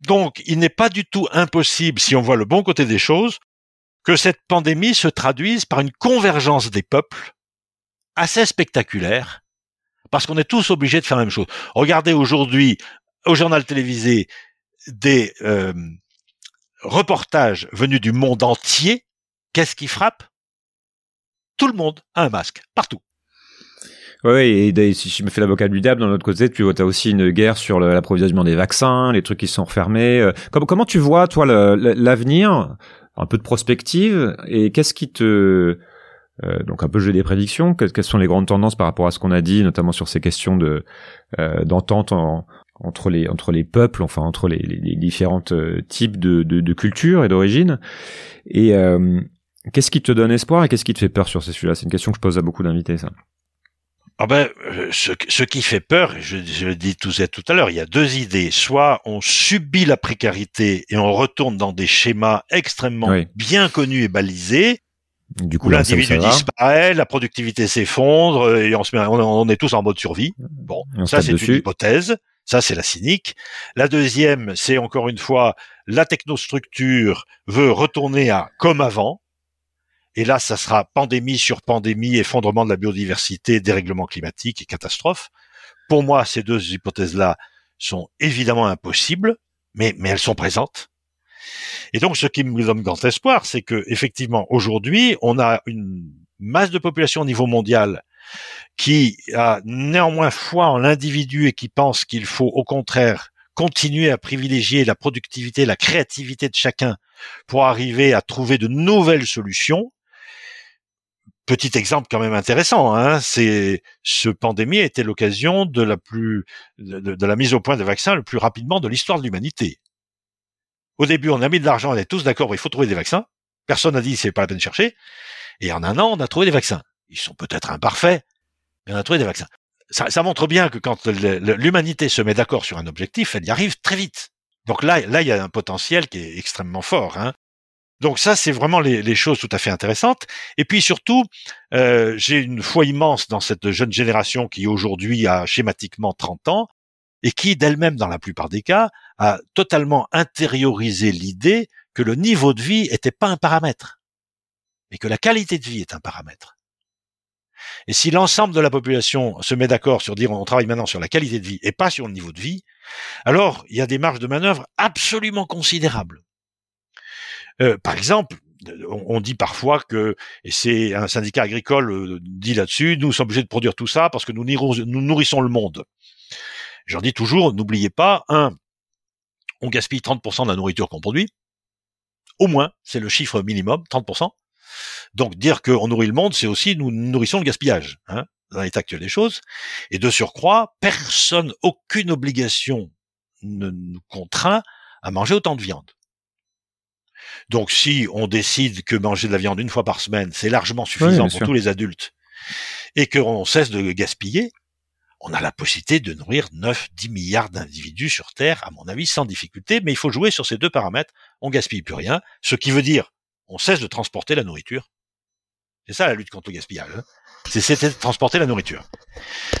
Donc, il n'est pas du tout impossible, si on voit le bon côté des choses, que cette pandémie se traduise par une convergence des peuples assez spectaculaire, parce qu'on est tous obligés de faire la même chose. Regardez aujourd'hui au journal télévisé des euh, reportages venus du monde entier. Qu'est-ce qui frappe? Tout le monde a un masque, partout. Oui, et si je me fais l'avocat du diable, d'un autre côté, tu vois, as aussi une guerre sur l'approvisionnement des vaccins, les trucs qui sont refermés. Euh, comment, tu vois, toi, l'avenir, un peu de prospective, et qu'est-ce qui te... Euh, donc un peu jeu des prédictions, quelles sont les grandes tendances par rapport à ce qu'on a dit, notamment sur ces questions de euh, d'entente entre les entre les peuples, enfin entre les, les, différents types de, de, de cultures et d'origines. Et qu'est-ce qui te donne espoir et qu'est-ce qui te fait peur sur ces sujets-là? C'est une question que je pose à beaucoup d'invités, ça. Ah ben, euh, ce, ce, qui fait peur, je, je le dis tout, tout à l'heure, il y a deux idées. Soit on subit la précarité et on retourne dans des schémas extrêmement bien connus et balisés. Du coup, l'individu disparaît, la productivité s'effondre et on, se met, on, est tous en mode survie. Bon, ça c'est une hypothèse. Ça c'est la cynique. La deuxième, c'est encore une fois la technostructure veut retourner à comme avant. Et là, ça sera pandémie sur pandémie, effondrement de la biodiversité, dérèglement climatique et catastrophe. Pour moi, ces deux hypothèses-là sont évidemment impossibles, mais, mais elles sont présentes. Et donc, ce qui me donne grand espoir, c'est que effectivement, aujourd'hui, on a une masse de population au niveau mondial qui a néanmoins foi en l'individu et qui pense qu'il faut au contraire continuer à privilégier la productivité, la créativité de chacun pour arriver à trouver de nouvelles solutions Petit exemple quand même intéressant, hein, c'est ce pandémie a été l'occasion de la mise au point des vaccins le plus rapidement de l'histoire de l'humanité. Au début, on a mis de l'argent, on est tous d'accord, il faut trouver des vaccins. Personne n'a dit c'est pas la peine de chercher. Et en un an, on a trouvé des vaccins. Ils sont peut-être imparfaits, mais on a trouvé des vaccins. Ça, ça montre bien que quand l'humanité se met d'accord sur un objectif, elle y arrive très vite. Donc là, là, il y a un potentiel qui est extrêmement fort. Hein. Donc ça, c'est vraiment les, choses tout à fait intéressantes. Et puis surtout, euh, j'ai une foi immense dans cette jeune génération qui aujourd'hui a schématiquement 30 ans et qui, d'elle-même, dans la plupart des cas, a totalement intériorisé l'idée que le niveau de vie n'était pas un paramètre, mais que la qualité de vie est un paramètre. Et si l'ensemble de la population se met d'accord sur dire on travaille maintenant sur la qualité de vie et pas sur le niveau de vie, alors il y a des marges de manœuvre absolument considérables. Euh, par exemple, on dit parfois que, c'est un syndicat agricole euh, dit là-dessus, nous sommes obligés de produire tout ça parce que nous, nous nourrissons le monde. J'en dis toujours, n'oubliez pas, un, on gaspille 30% de la nourriture qu'on produit. Au moins, c'est le chiffre minimum, 30%. Donc dire qu'on nourrit le monde, c'est aussi nous nourrissons le gaspillage, hein, dans l'état actuel des choses. Et de surcroît, personne, aucune obligation ne nous contraint à manger autant de viande. Donc si on décide que manger de la viande une fois par semaine, c'est largement suffisant pour tous les adultes, et qu'on cesse de gaspiller, on a la possibilité de nourrir 9, 10 milliards d'individus sur Terre, à mon avis, sans difficulté, mais il faut jouer sur ces deux paramètres. On gaspille plus rien, ce qui veut dire on cesse de transporter la nourriture. C'est ça la lutte contre le gaspillage. Hein. c'est de transporter la nourriture.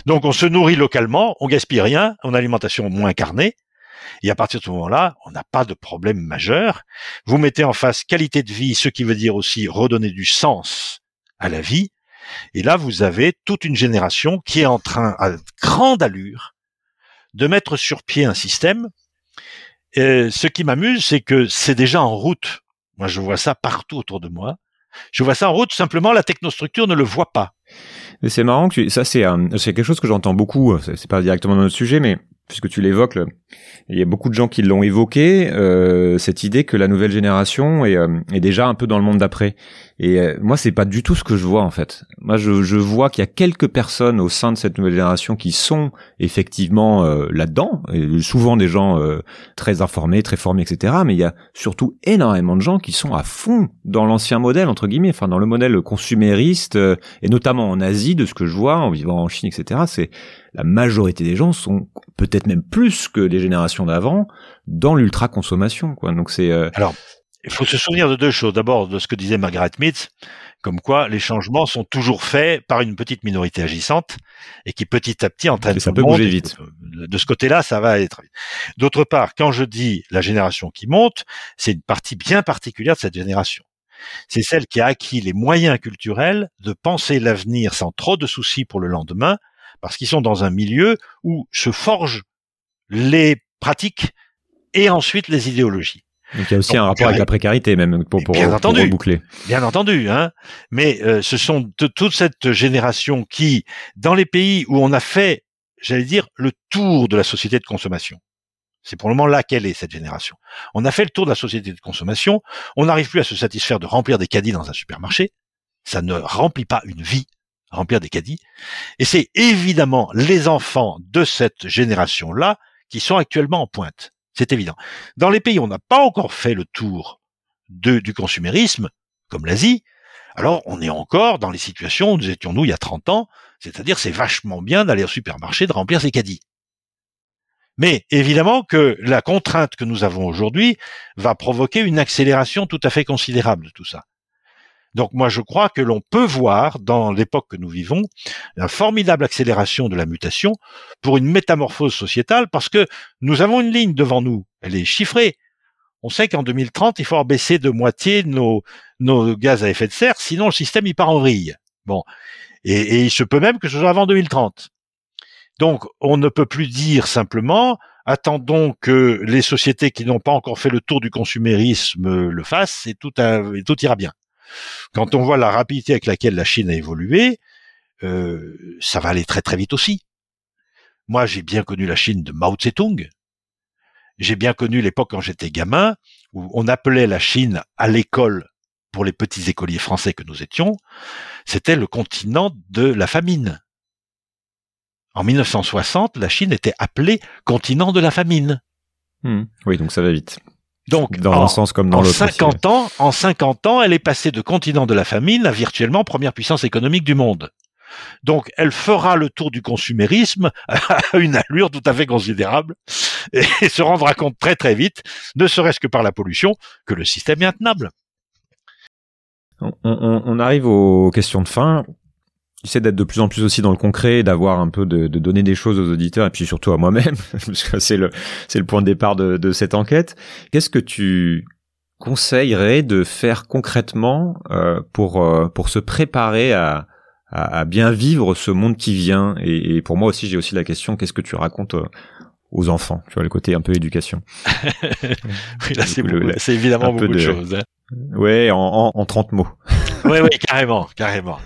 Donc on se nourrit localement, on gaspille rien, on a alimentation moins carnée, et à partir de ce moment-là, on n'a pas de problème majeur. Vous mettez en face qualité de vie, ce qui veut dire aussi redonner du sens à la vie. Et là, vous avez toute une génération qui est en train, à grande allure, de mettre sur pied un système. Et ce qui m'amuse, c'est que c'est déjà en route. Moi, je vois ça partout autour de moi. Je vois ça en route, simplement la technostructure ne le voit pas. C'est marrant que ça c'est c'est quelque chose que j'entends beaucoup. C'est pas directement dans notre sujet, mais puisque tu l'évoques, il y a beaucoup de gens qui l'ont évoqué, euh, cette idée que la nouvelle génération euh, est, déjà un peu dans le monde d'après. Et euh, moi, c'est pas du tout ce que je vois en fait. Moi, je, je vois qu'il y a quelques personnes au sein de cette nouvelle génération qui sont effectivement euh, là-dedans, souvent des gens euh, très informés, très formés, etc. Mais il y a surtout énormément de gens qui sont à fond dans l'ancien modèle entre guillemets, enfin dans le modèle consumériste, et notamment en Asie, de ce que je vois en vivant en Chine, etc. C'est la majorité des gens sont peut-être même plus que les générations d'avant dans l'ultra consommation. Quoi. Donc c'est alors il faut se souvenir de deux choses. D'abord, de ce que disait Margaret Mead, comme quoi les changements sont toujours faits par une petite minorité agissante et qui petit à petit entraîne ça peut bouger vite. De ce côté-là, ça va être vite. D'autre part, quand je dis la génération qui monte, c'est une partie bien particulière de cette génération. C'est celle qui a acquis les moyens culturels de penser l'avenir sans trop de soucis pour le lendemain, parce qu'ils sont dans un milieu où se forgent les pratiques et ensuite les idéologies. Donc il y a aussi un rapport avec la précarité même pour pour, bien entendu, reboucler. Bien entendu, hein. Mais euh, ce sont toute cette génération qui, dans les pays où on a fait, j'allais dire, le tour de la société de consommation. C'est pour le moment là qu'elle est cette génération. On a fait le tour de la société de consommation. On n'arrive plus à se satisfaire de remplir des caddies dans un supermarché. Ça ne remplit pas une vie remplir des caddies. Et c'est évidemment les enfants de cette génération-là qui sont actuellement en pointe. C'est évident. Dans les pays où on n'a pas encore fait le tour du consumérisme, comme l'Asie, alors on est encore dans les situations où nous étions nous il y a 30 ans, c'est-à-dire c'est vachement bien d'aller au supermarché, de remplir ses caddies. Mais évidemment que la contrainte que nous avons aujourd'hui va provoquer une accélération tout à fait considérable de tout ça. Donc moi je crois que l'on peut voir dans l'époque que nous vivons une formidable accélération de la mutation pour une métamorphose sociétale parce que nous avons une ligne devant nous, elle est chiffrée. On sait qu'en 2030, il faut baisser de moitié nos, nos gaz à effet de serre, sinon le système il part en vrille. Bon, et, il se peut même que ce soit avant 2030. Donc on ne peut plus dire simplement attendons que les sociétés qui n'ont pas encore fait le tour du consumérisme le fassent et tout ira bien. Quand on voit la rapidité avec laquelle la Chine a évolué, euh, ça va aller très très vite aussi. Moi, j'ai bien connu la Chine de Mao Tse-tung. J'ai bien connu l'époque quand j'étais gamin, où on appelait la Chine à l'école pour les petits écoliers français que nous étions, c'était le continent de la famine. En 1960, la Chine était appelée continent de la famine. Hmm. Oui, donc ça va vite. Donc, dans un sens comme dans l'autre. 50 ans, en 50 ans, elle est passée de continent de la famine à virtuellement première puissance économique du monde. Donc, elle fera le tour du consumérisme à une allure tout à fait considérable et se rendra compte très très vite, ne serait-ce que par la pollution, que le système est intenable. On, on, on arrive aux questions de fin j'essaie d'être de plus en plus aussi dans le concret, d'avoir un peu de, de, donner des choses aux auditeurs et puis surtout à moi-même, parce que c'est le c'est le point de départ de, de cette enquête. Qu'est-ce que tu conseillerais de faire concrètement euh, pour euh, pour se préparer à, à, à, bien vivre ce monde qui vient? Et, et pour moi aussi j'ai aussi la question qu'est-ce que tu racontes euh, aux enfants? Tu vois le côté un peu éducation. Oui, là c'est, c'est évidemment beaucoup de, de choses hein. ouais en, en, en 30 mots. Oui oui carrément carrément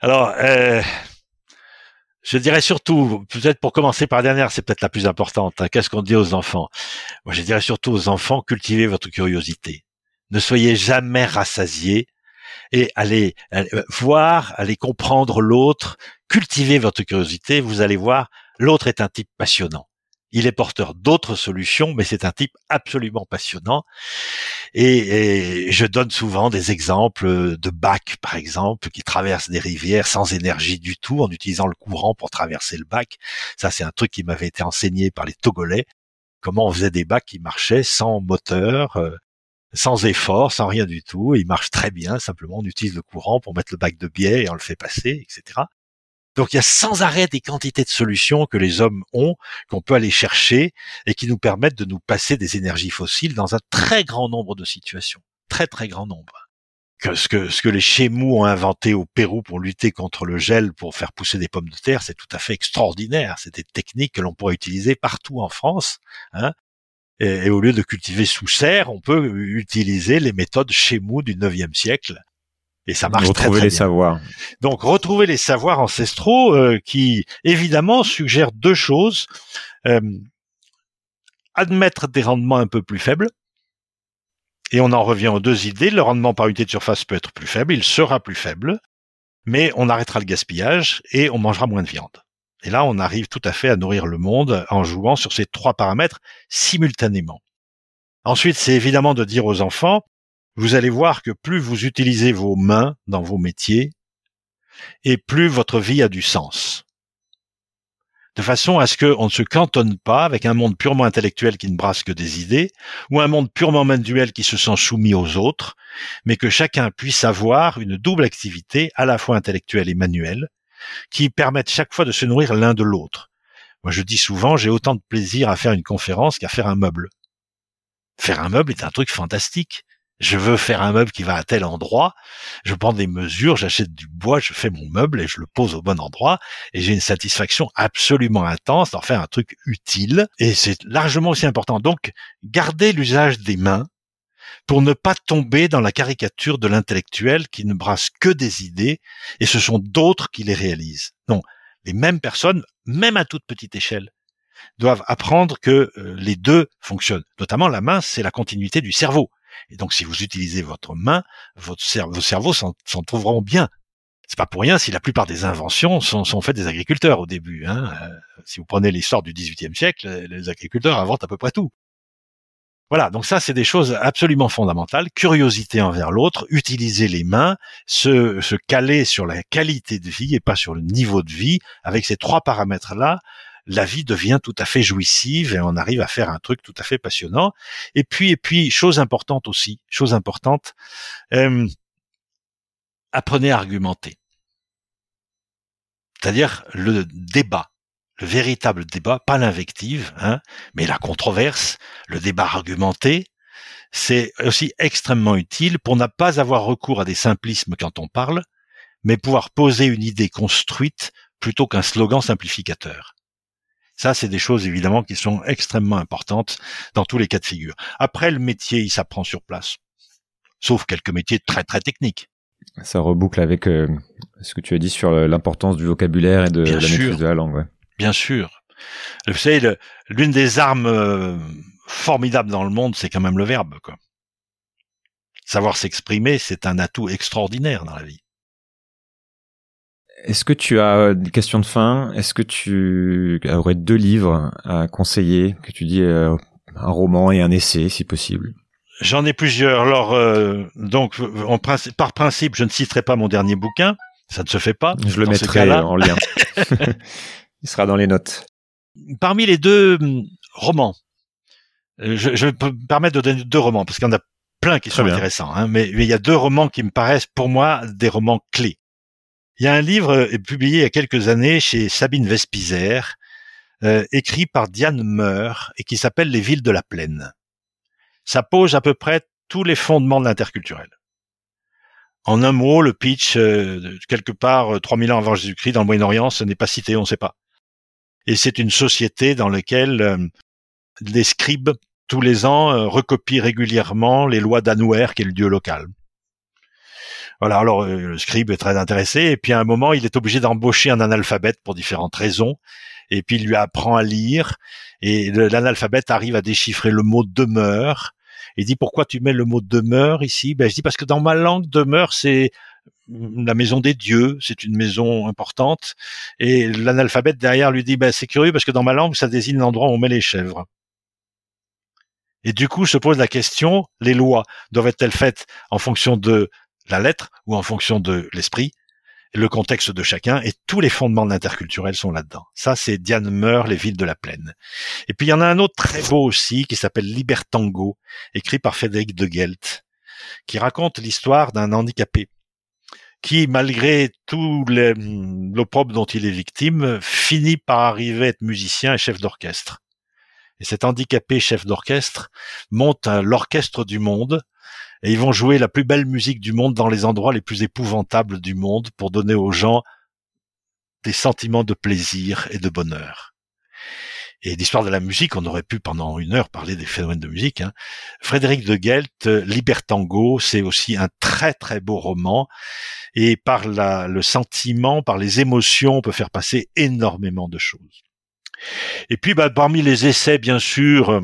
alors, euh, je dirais surtout, peut-être pour commencer par la dernière, c'est peut-être la plus importante. Hein, qu'est-ce qu'on dit aux enfants? Moi, je dirais surtout aux enfants, cultivez votre curiosité. Ne soyez jamais rassasiés et allez, allez voir, allez comprendre l'autre, cultivez votre curiosité. Vous allez voir, l'autre est un type passionnant. Il est porteur d'autres solutions, mais c'est un type absolument passionnant. Et, je donne souvent des exemples de bacs, par exemple, qui traversent des rivières sans énergie du tout, en utilisant le courant pour traverser le bac. Ça, c'est un truc qui m'avait été enseigné par les Togolais. Comment on faisait des bacs qui marchaient sans moteur, euh, sans effort, sans rien du tout. ils marchent très bien. Simplement, on utilise le courant pour mettre le bac de biais et on le fait passer, etc. Donc il y a sans arrêt des quantités de solutions que les hommes ont, qu'on peut aller chercher et qui nous permettent de nous passer des énergies fossiles dans un très grand nombre de situations. Très très grand nombre. Que ce que, ce que les Chémous ont inventé au Pérou pour lutter contre le gel, pour faire pousser des pommes de terre, c'est tout à fait extraordinaire. C'est des techniques que l'on pourrait utiliser partout en France. Hein. Et, au lieu de cultiver sous serre, on peut utiliser les méthodes Chémous du 9e siècle et ça marche retrouver très, très les bien. savoirs. Donc retrouver les savoirs ancestraux euh, qui évidemment suggèrent deux choses euh, admettre des rendements un peu plus faibles Et on en revient aux deux idées. Le rendement par unité de surface peut être plus faible, il sera plus faible, mais on arrêtera le gaspillage et on mangera moins de viande. Et là, on arrive tout à fait à nourrir le monde en jouant sur ces trois paramètres simultanément. Ensuite, c'est évidemment de dire aux enfants, vous allez voir que plus vous utilisez vos mains dans vos métiers, et plus votre vie a du sens. De façon à ce qu'on ne se cantonne pas avec un monde purement intellectuel qui ne brasse que des idées, ou un monde purement manuel qui se sent soumis aux autres, mais que chacun puisse avoir une double activité, à la fois intellectuelle et manuelle, qui permettent chaque fois de se nourrir l'un de l'autre. Moi, je dis souvent, j'ai autant de plaisir à faire une conférence qu'à faire un meuble. Faire un meuble est un truc fantastique. Je veux faire un meuble qui va à tel endroit. Je prends des mesures, j'achète du bois, je fais mon meuble et je le pose au bon endroit. Et j'ai une satisfaction absolument intense d'en faire un truc utile. Et c'est largement aussi important. Donc, garder l'usage des mains pour ne pas tomber dans la caricature de l'intellectuel qui ne brasse que des idées et ce sont d'autres qui les réalisent. Non, les mêmes personnes, même à toute petite échelle, doivent apprendre que euh, les deux fonctionnent. Notamment la main, c'est la continuité du cerveau. Et donc, si vous utilisez votre main, vos cerveaux s'en trouveront bien. C'est pas pour rien si la plupart des inventions sont, faites des agriculteurs au début. Hein. Euh, si vous prenez l'histoire du XVIIIe siècle, les agriculteurs inventent à peu près tout. Voilà, donc ça, c'est des choses absolument fondamentales. Curiosité envers l'autre, utiliser les mains, se caler sur la qualité de vie et pas sur le niveau de vie. Avec ces trois paramètres-là, la vie devient tout à fait jouissive et on arrive à faire un truc tout à fait passionnant. Et puis, et puis, chose importante aussi, chose importante, euh, apprenez à argumenter. C'est-à-dire le débat, le véritable débat, pas l'invective, hein, mais la controverse, le débat argumenté, c'est aussi extrêmement utile pour ne pas avoir recours à des simplismes quand on parle, mais pouvoir poser une idée construite plutôt qu'un slogan simplificateur. Ça, c'est des choses évidemment qui sont extrêmement importantes dans tous les cas de figure. Après, le métier, il s'apprend sur place, sauf quelques métiers très très techniques. Ça reboucle avec euh, ce que tu as dit sur l'importance du vocabulaire et de la maîtrise de la langue. Ouais. Bien sûr. Vous savez, l'une des armes euh, formidables dans le monde, c'est quand même le verbe. Quoi. Savoir s'exprimer, c'est un atout extraordinaire dans la vie. Est-ce que tu as des questions de fin? Est-ce que tu aurais deux livres à conseiller que tu dis euh, un roman et un essai si possible? J'en ai plusieurs. Alors euh, donc en par principe, je ne citerai pas mon dernier bouquin. Ça ne se fait pas. Je le mettrai en lien. Il sera dans les notes. Parmi les deux hum, romans, euh, je, je vais me permettre de donner deux romans parce qu'il y en a plein qui sont intéressants. Hein, mais, mais il y a deux romans qui me paraissent pour moi des romans clés. Il y a un livre euh, publié il y a quelques années chez Sabine Vespizer, euh, écrit par Diane Meur et qui s'appelle Les villes de la plaine. Ça pose à peu près tous les fondements de l'interculturel. En un mot, le pitch, euh, quelque part 3000 ans avant Jésus-Christ dans le Moyen-Orient, ce n'est pas cité, on ne sait pas. Et c'est une société dans laquelle les scribes, tous les ans, recopient régulièrement les lois d'Anouer, qui est le dieu local. Voilà, alors euh, le scribe est très intéressé, et puis à un moment, il est obligé d'embaucher un analphabète pour différentes raisons, et puis il lui apprend à lire, et l'analphabète arrive à déchiffrer le mot demeure. Il dit pourquoi tu mets le mot demeure ici? Ben je dis parce que dans ma langue demeure c'est la maison des dieux, c'est une maison importante. Et l'analphabète derrière lui dit ben c'est curieux parce que dans ma langue ça désigne l'endroit où on met les chèvres. Et du coup se pose la question les lois doivent être-elles faites en fonction de la lettre ou en fonction de l'esprit, le contexte de chacun et tous les fondements de l'interculturel sont là-dedans. Ça, c'est Diane Meur, Les villes de la plaine. Et puis il y en a un autre très beau aussi qui s'appelle Libertango, écrit par Frédéric de Gelt, qui raconte l'histoire d'un handicapé qui, malgré tout l'opprobre dont il est victime, finit par arriver à être musicien et chef d'orchestre. Et cet handicapé chef d'orchestre monte l'orchestre du monde et ils vont jouer la plus belle musique du monde dans les endroits les plus épouvantables du monde pour donner aux gens des sentiments de plaisir et de bonheur. Et l'histoire de la musique, on aurait pu pendant une heure parler des phénomènes de musique. Hein. Frédéric de Gelt, Libertango, c'est aussi un très très beau roman. Et par la, le sentiment, par les émotions, on peut faire passer énormément de choses. Et puis, bah, parmi les essais, bien sûr,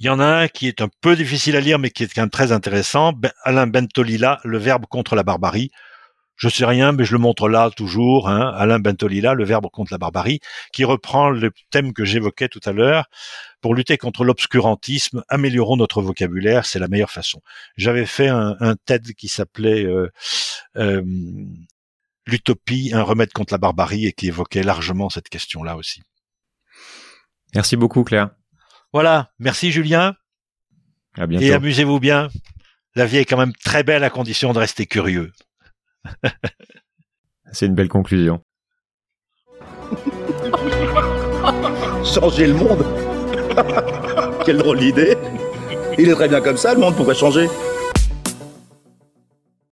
Il y en a un qui est un peu difficile à lire, mais qui est quand même très intéressant. Ben, Alain Bentolila, Le Verbe contre la barbarie. Je sais rien, mais je le montre là toujours. Hein, Alain Bentolila, Le Verbe contre la barbarie, qui reprend le thème que j'évoquais tout à l'heure. Pour lutter contre l'obscurantisme, améliorons notre vocabulaire, c'est la meilleure façon. J'avais fait un, TED qui s'appelait euh, euh, L'utopie, un remède contre la barbarie, et qui évoquait largement cette question-là aussi. Merci beaucoup, Claire. Voilà, merci Julien. À bientôt. Et amusez-vous bien. La vie est quand même très belle à condition de rester curieux. C'est une belle conclusion. Changer le monde Quelle drôle d'idée Il est très bien comme ça, le monde, pourquoi changer